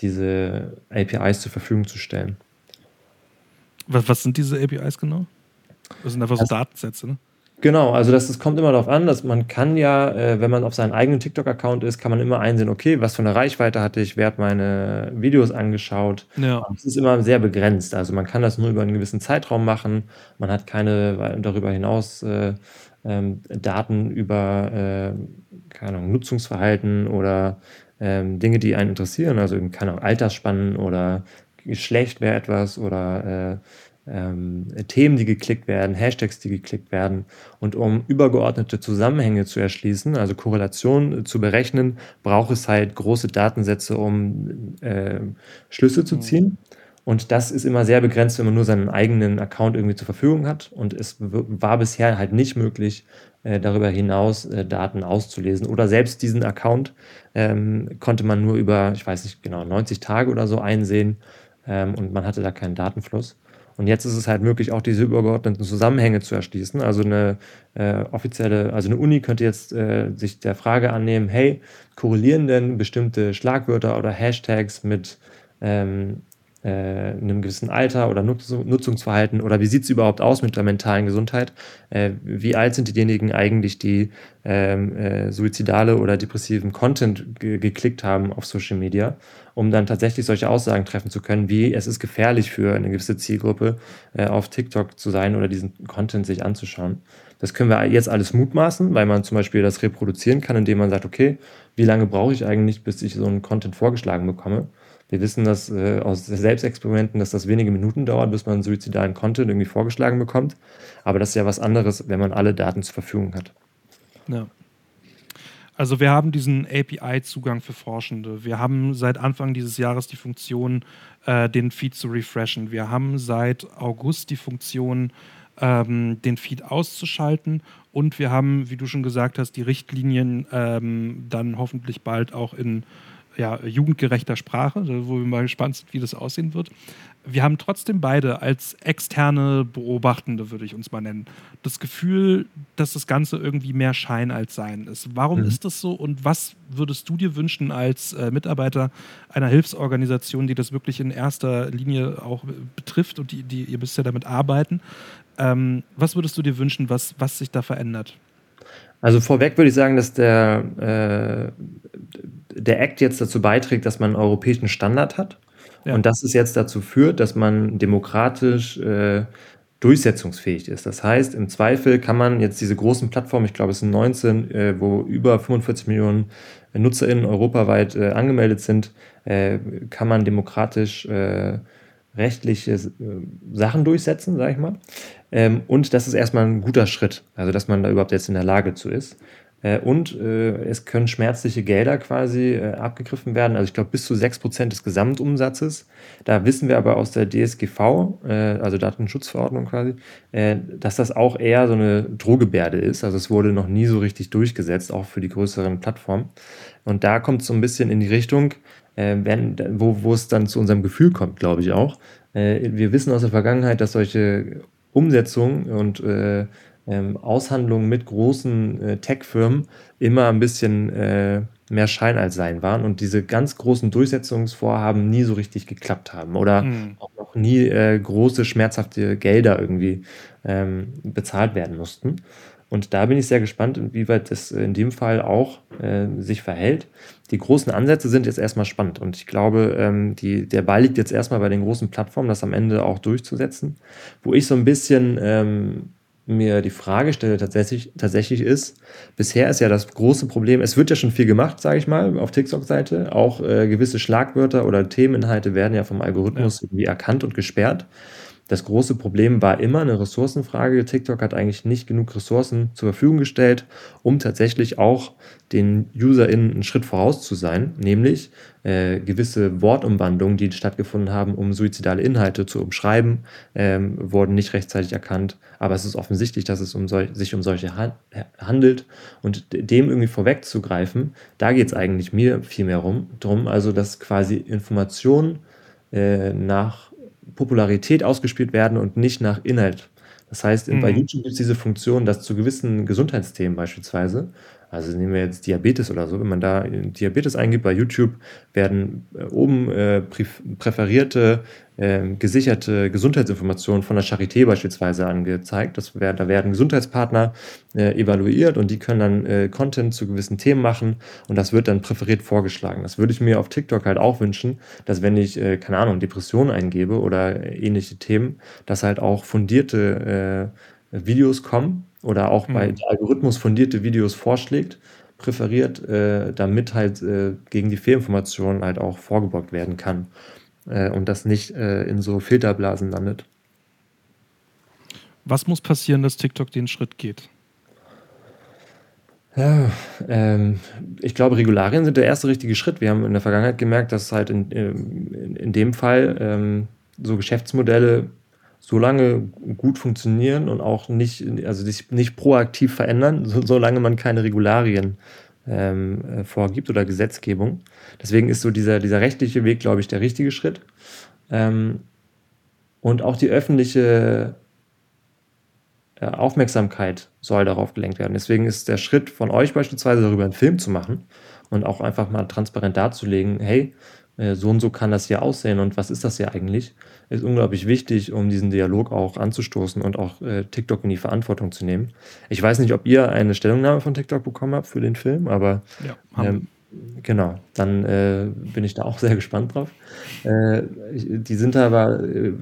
diese APIs zur Verfügung zu stellen. Was, was sind diese APIs genau? Das sind einfach so Datensätze, ne? Genau, also das, das kommt immer darauf an, dass man kann ja, äh, wenn man auf seinem eigenen TikTok-Account ist, kann man immer einsehen, okay, was für eine Reichweite hatte ich, wer hat meine Videos angeschaut. Ja. Es ist immer sehr begrenzt. Also man kann das nur über einen gewissen Zeitraum machen. Man hat keine darüber hinaus äh, ähm, Daten über äh, keine Ahnung, Nutzungsverhalten oder ähm, Dinge, die einen interessieren, also keine Ahnung, Altersspannen oder Geschlecht wäre etwas oder äh, ähm, Themen, die geklickt werden, Hashtags, die geklickt werden. Und um übergeordnete Zusammenhänge zu erschließen, also Korrelationen zu berechnen, braucht es halt große Datensätze, um äh, Schlüsse zu mhm. ziehen. Und das ist immer sehr begrenzt, wenn man nur seinen eigenen Account irgendwie zur Verfügung hat. Und es war bisher halt nicht möglich, äh, darüber hinaus äh, Daten auszulesen. Oder selbst diesen Account ähm, konnte man nur über, ich weiß nicht genau, 90 Tage oder so einsehen. Ähm, und man hatte da keinen Datenfluss. Und jetzt ist es halt möglich, auch diese übergeordneten Zusammenhänge zu erschließen. Also eine äh, offizielle, also eine Uni könnte jetzt äh, sich der Frage annehmen, hey, korrelieren denn bestimmte Schlagwörter oder Hashtags mit, ähm, äh, einem gewissen Alter oder Nutzungsverhalten oder wie sieht es überhaupt aus mit der mentalen Gesundheit? Äh, wie alt sind diejenigen eigentlich, die ähm, äh, suizidale oder depressiven Content ge geklickt haben auf Social Media, um dann tatsächlich solche Aussagen treffen zu können, wie es ist gefährlich für eine gewisse Zielgruppe äh, auf TikTok zu sein oder diesen Content sich anzuschauen. Das können wir jetzt alles mutmaßen, weil man zum Beispiel das reproduzieren kann, indem man sagt, okay, wie lange brauche ich eigentlich, bis ich so einen Content vorgeschlagen bekomme? Wir wissen dass äh, aus Selbstexperimenten, dass das wenige Minuten dauert, bis man suizidalen Content irgendwie vorgeschlagen bekommt. Aber das ist ja was anderes, wenn man alle Daten zur Verfügung hat. Ja. Also wir haben diesen API-Zugang für Forschende. Wir haben seit Anfang dieses Jahres die Funktion, äh, den Feed zu refreshen. Wir haben seit August die Funktion, ähm, den Feed auszuschalten. Und wir haben, wie du schon gesagt hast, die Richtlinien ähm, dann hoffentlich bald auch in ja, jugendgerechter Sprache, wo wir mal gespannt sind, wie das aussehen wird. Wir haben trotzdem beide als externe Beobachtende, würde ich uns mal nennen, das Gefühl, dass das Ganze irgendwie mehr Schein als Sein ist. Warum mhm. ist das so und was würdest du dir wünschen als äh, Mitarbeiter einer Hilfsorganisation, die das wirklich in erster Linie auch betrifft und die, die ihr bisher damit arbeiten? Ähm, was würdest du dir wünschen, was, was sich da verändert? Also vorweg würde ich sagen, dass der, äh, der Act jetzt dazu beiträgt, dass man einen europäischen Standard hat. Ja. Und dass es jetzt dazu führt, dass man demokratisch äh, durchsetzungsfähig ist. Das heißt, im Zweifel kann man jetzt diese großen Plattformen, ich glaube es sind 19, äh, wo über 45 Millionen NutzerInnen europaweit äh, angemeldet sind, äh, kann man demokratisch äh, rechtliche äh, Sachen durchsetzen, sage ich mal. Ähm, und das ist erstmal ein guter Schritt, also dass man da überhaupt jetzt in der Lage zu ist. Äh, und äh, es können schmerzliche Gelder quasi äh, abgegriffen werden, also ich glaube bis zu 6% des Gesamtumsatzes. Da wissen wir aber aus der DSGV, äh, also Datenschutzverordnung quasi, äh, dass das auch eher so eine Drohgebärde ist. Also es wurde noch nie so richtig durchgesetzt, auch für die größeren Plattformen. Und da kommt es so ein bisschen in die Richtung, äh, wenn, wo, wo es dann zu unserem Gefühl kommt, glaube ich auch. wir wissen aus der Vergangenheit, dass solche Umsetzungen und ähm, Aushandlungen mit großen äh, Tech-Firmen immer ein bisschen äh, mehr Schein als Sein waren und diese ganz großen Durchsetzungsvorhaben nie so richtig geklappt haben oder mhm. auch noch nie äh, große, schmerzhafte Gelder irgendwie ähm, bezahlt werden mussten. Und da bin ich sehr gespannt, inwieweit das in dem Fall auch äh, sich verhält. Die großen Ansätze sind jetzt erstmal spannend und ich glaube, ähm, die, der Ball liegt jetzt erstmal bei den großen Plattformen, das am Ende auch durchzusetzen. Wo ich so ein bisschen ähm, mir die Frage stelle tatsächlich, tatsächlich ist, bisher ist ja das große Problem, es wird ja schon viel gemacht, sage ich mal, auf TikTok-Seite. Auch äh, gewisse Schlagwörter oder Themeninhalte werden ja vom Algorithmus ja. irgendwie erkannt und gesperrt. Das große Problem war immer eine Ressourcenfrage. TikTok hat eigentlich nicht genug Ressourcen zur Verfügung gestellt, um tatsächlich auch den UserInnen einen Schritt voraus zu sein, nämlich äh, gewisse Wortumwandlungen, die stattgefunden haben, um suizidale Inhalte zu umschreiben, ähm, wurden nicht rechtzeitig erkannt. Aber es ist offensichtlich, dass es um sich um solche ha handelt. Und dem irgendwie vorwegzugreifen, da geht es eigentlich mir viel mehr rum, drum, also dass quasi Informationen äh, nach Popularität ausgespielt werden und nicht nach Inhalt. Das heißt, mhm. bei YouTube gibt es diese Funktion, dass zu gewissen Gesundheitsthemen beispielsweise also nehmen wir jetzt Diabetes oder so, wenn man da Diabetes eingibt bei YouTube, werden äh, oben äh, präferierte, äh, gesicherte Gesundheitsinformationen von der Charité beispielsweise angezeigt. Das wär, da werden Gesundheitspartner äh, evaluiert und die können dann äh, Content zu gewissen Themen machen und das wird dann präferiert vorgeschlagen. Das würde ich mir auf TikTok halt auch wünschen, dass wenn ich, äh, keine Ahnung, Depressionen eingebe oder ähnliche Themen, dass halt auch fundierte Videos kommen oder auch bei mhm. der Algorithmus fundierte Videos vorschlägt, präferiert, äh, damit halt äh, gegen die Fehlinformationen halt auch vorgebeugt werden kann äh, und das nicht äh, in so Filterblasen landet. Was muss passieren, dass TikTok den Schritt geht? Ja, ähm, ich glaube, Regularien sind der erste richtige Schritt. Wir haben in der Vergangenheit gemerkt, dass halt in, in, in dem Fall ähm, so Geschäftsmodelle so lange gut funktionieren und auch nicht, also sich nicht proaktiv verändern, so, solange man keine Regularien ähm, äh, vorgibt oder Gesetzgebung. Deswegen ist so dieser, dieser rechtliche Weg, glaube ich, der richtige Schritt. Ähm, und auch die öffentliche äh, Aufmerksamkeit soll darauf gelenkt werden. Deswegen ist der Schritt von euch beispielsweise darüber einen Film zu machen und auch einfach mal transparent darzulegen, hey, so und so kann das hier aussehen und was ist das hier eigentlich, ist unglaublich wichtig, um diesen Dialog auch anzustoßen und auch äh, TikTok in die Verantwortung zu nehmen. Ich weiß nicht, ob ihr eine Stellungnahme von TikTok bekommen habt für den Film, aber ja, ähm, genau, dann äh, bin ich da auch sehr gespannt drauf. Äh, die sind aber, äh,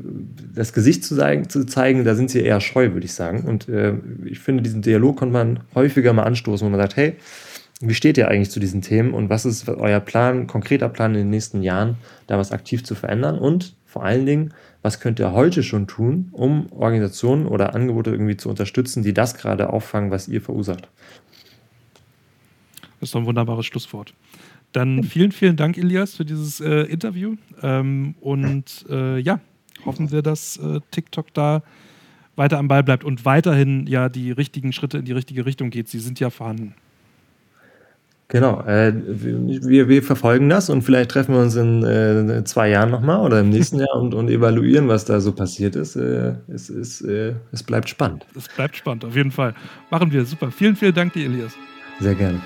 das Gesicht zu zeigen, zu zeigen, da sind sie eher scheu, würde ich sagen. Und äh, ich finde, diesen Dialog konnte man häufiger mal anstoßen, wo man sagt, hey, wie steht ihr eigentlich zu diesen Themen und was ist euer Plan, konkreter Plan in den nächsten Jahren, da was aktiv zu verändern? Und vor allen Dingen, was könnt ihr heute schon tun, um Organisationen oder Angebote irgendwie zu unterstützen, die das gerade auffangen, was ihr verursacht? Das ist doch ein wunderbares Schlusswort. Dann vielen, vielen Dank, Elias, für dieses äh, Interview. Ähm, und äh, ja, hoffen wir, dass äh, TikTok da weiter am Ball bleibt und weiterhin ja die richtigen Schritte in die richtige Richtung geht. Sie sind ja vorhanden. Genau, äh, wir, wir verfolgen das und vielleicht treffen wir uns in äh, zwei Jahren nochmal oder im nächsten Jahr und, und evaluieren, was da so passiert ist. Äh, es, ist äh, es bleibt spannend. Es bleibt spannend, auf jeden Fall. Machen wir, super. Vielen, vielen Dank dir, Elias. Sehr gerne.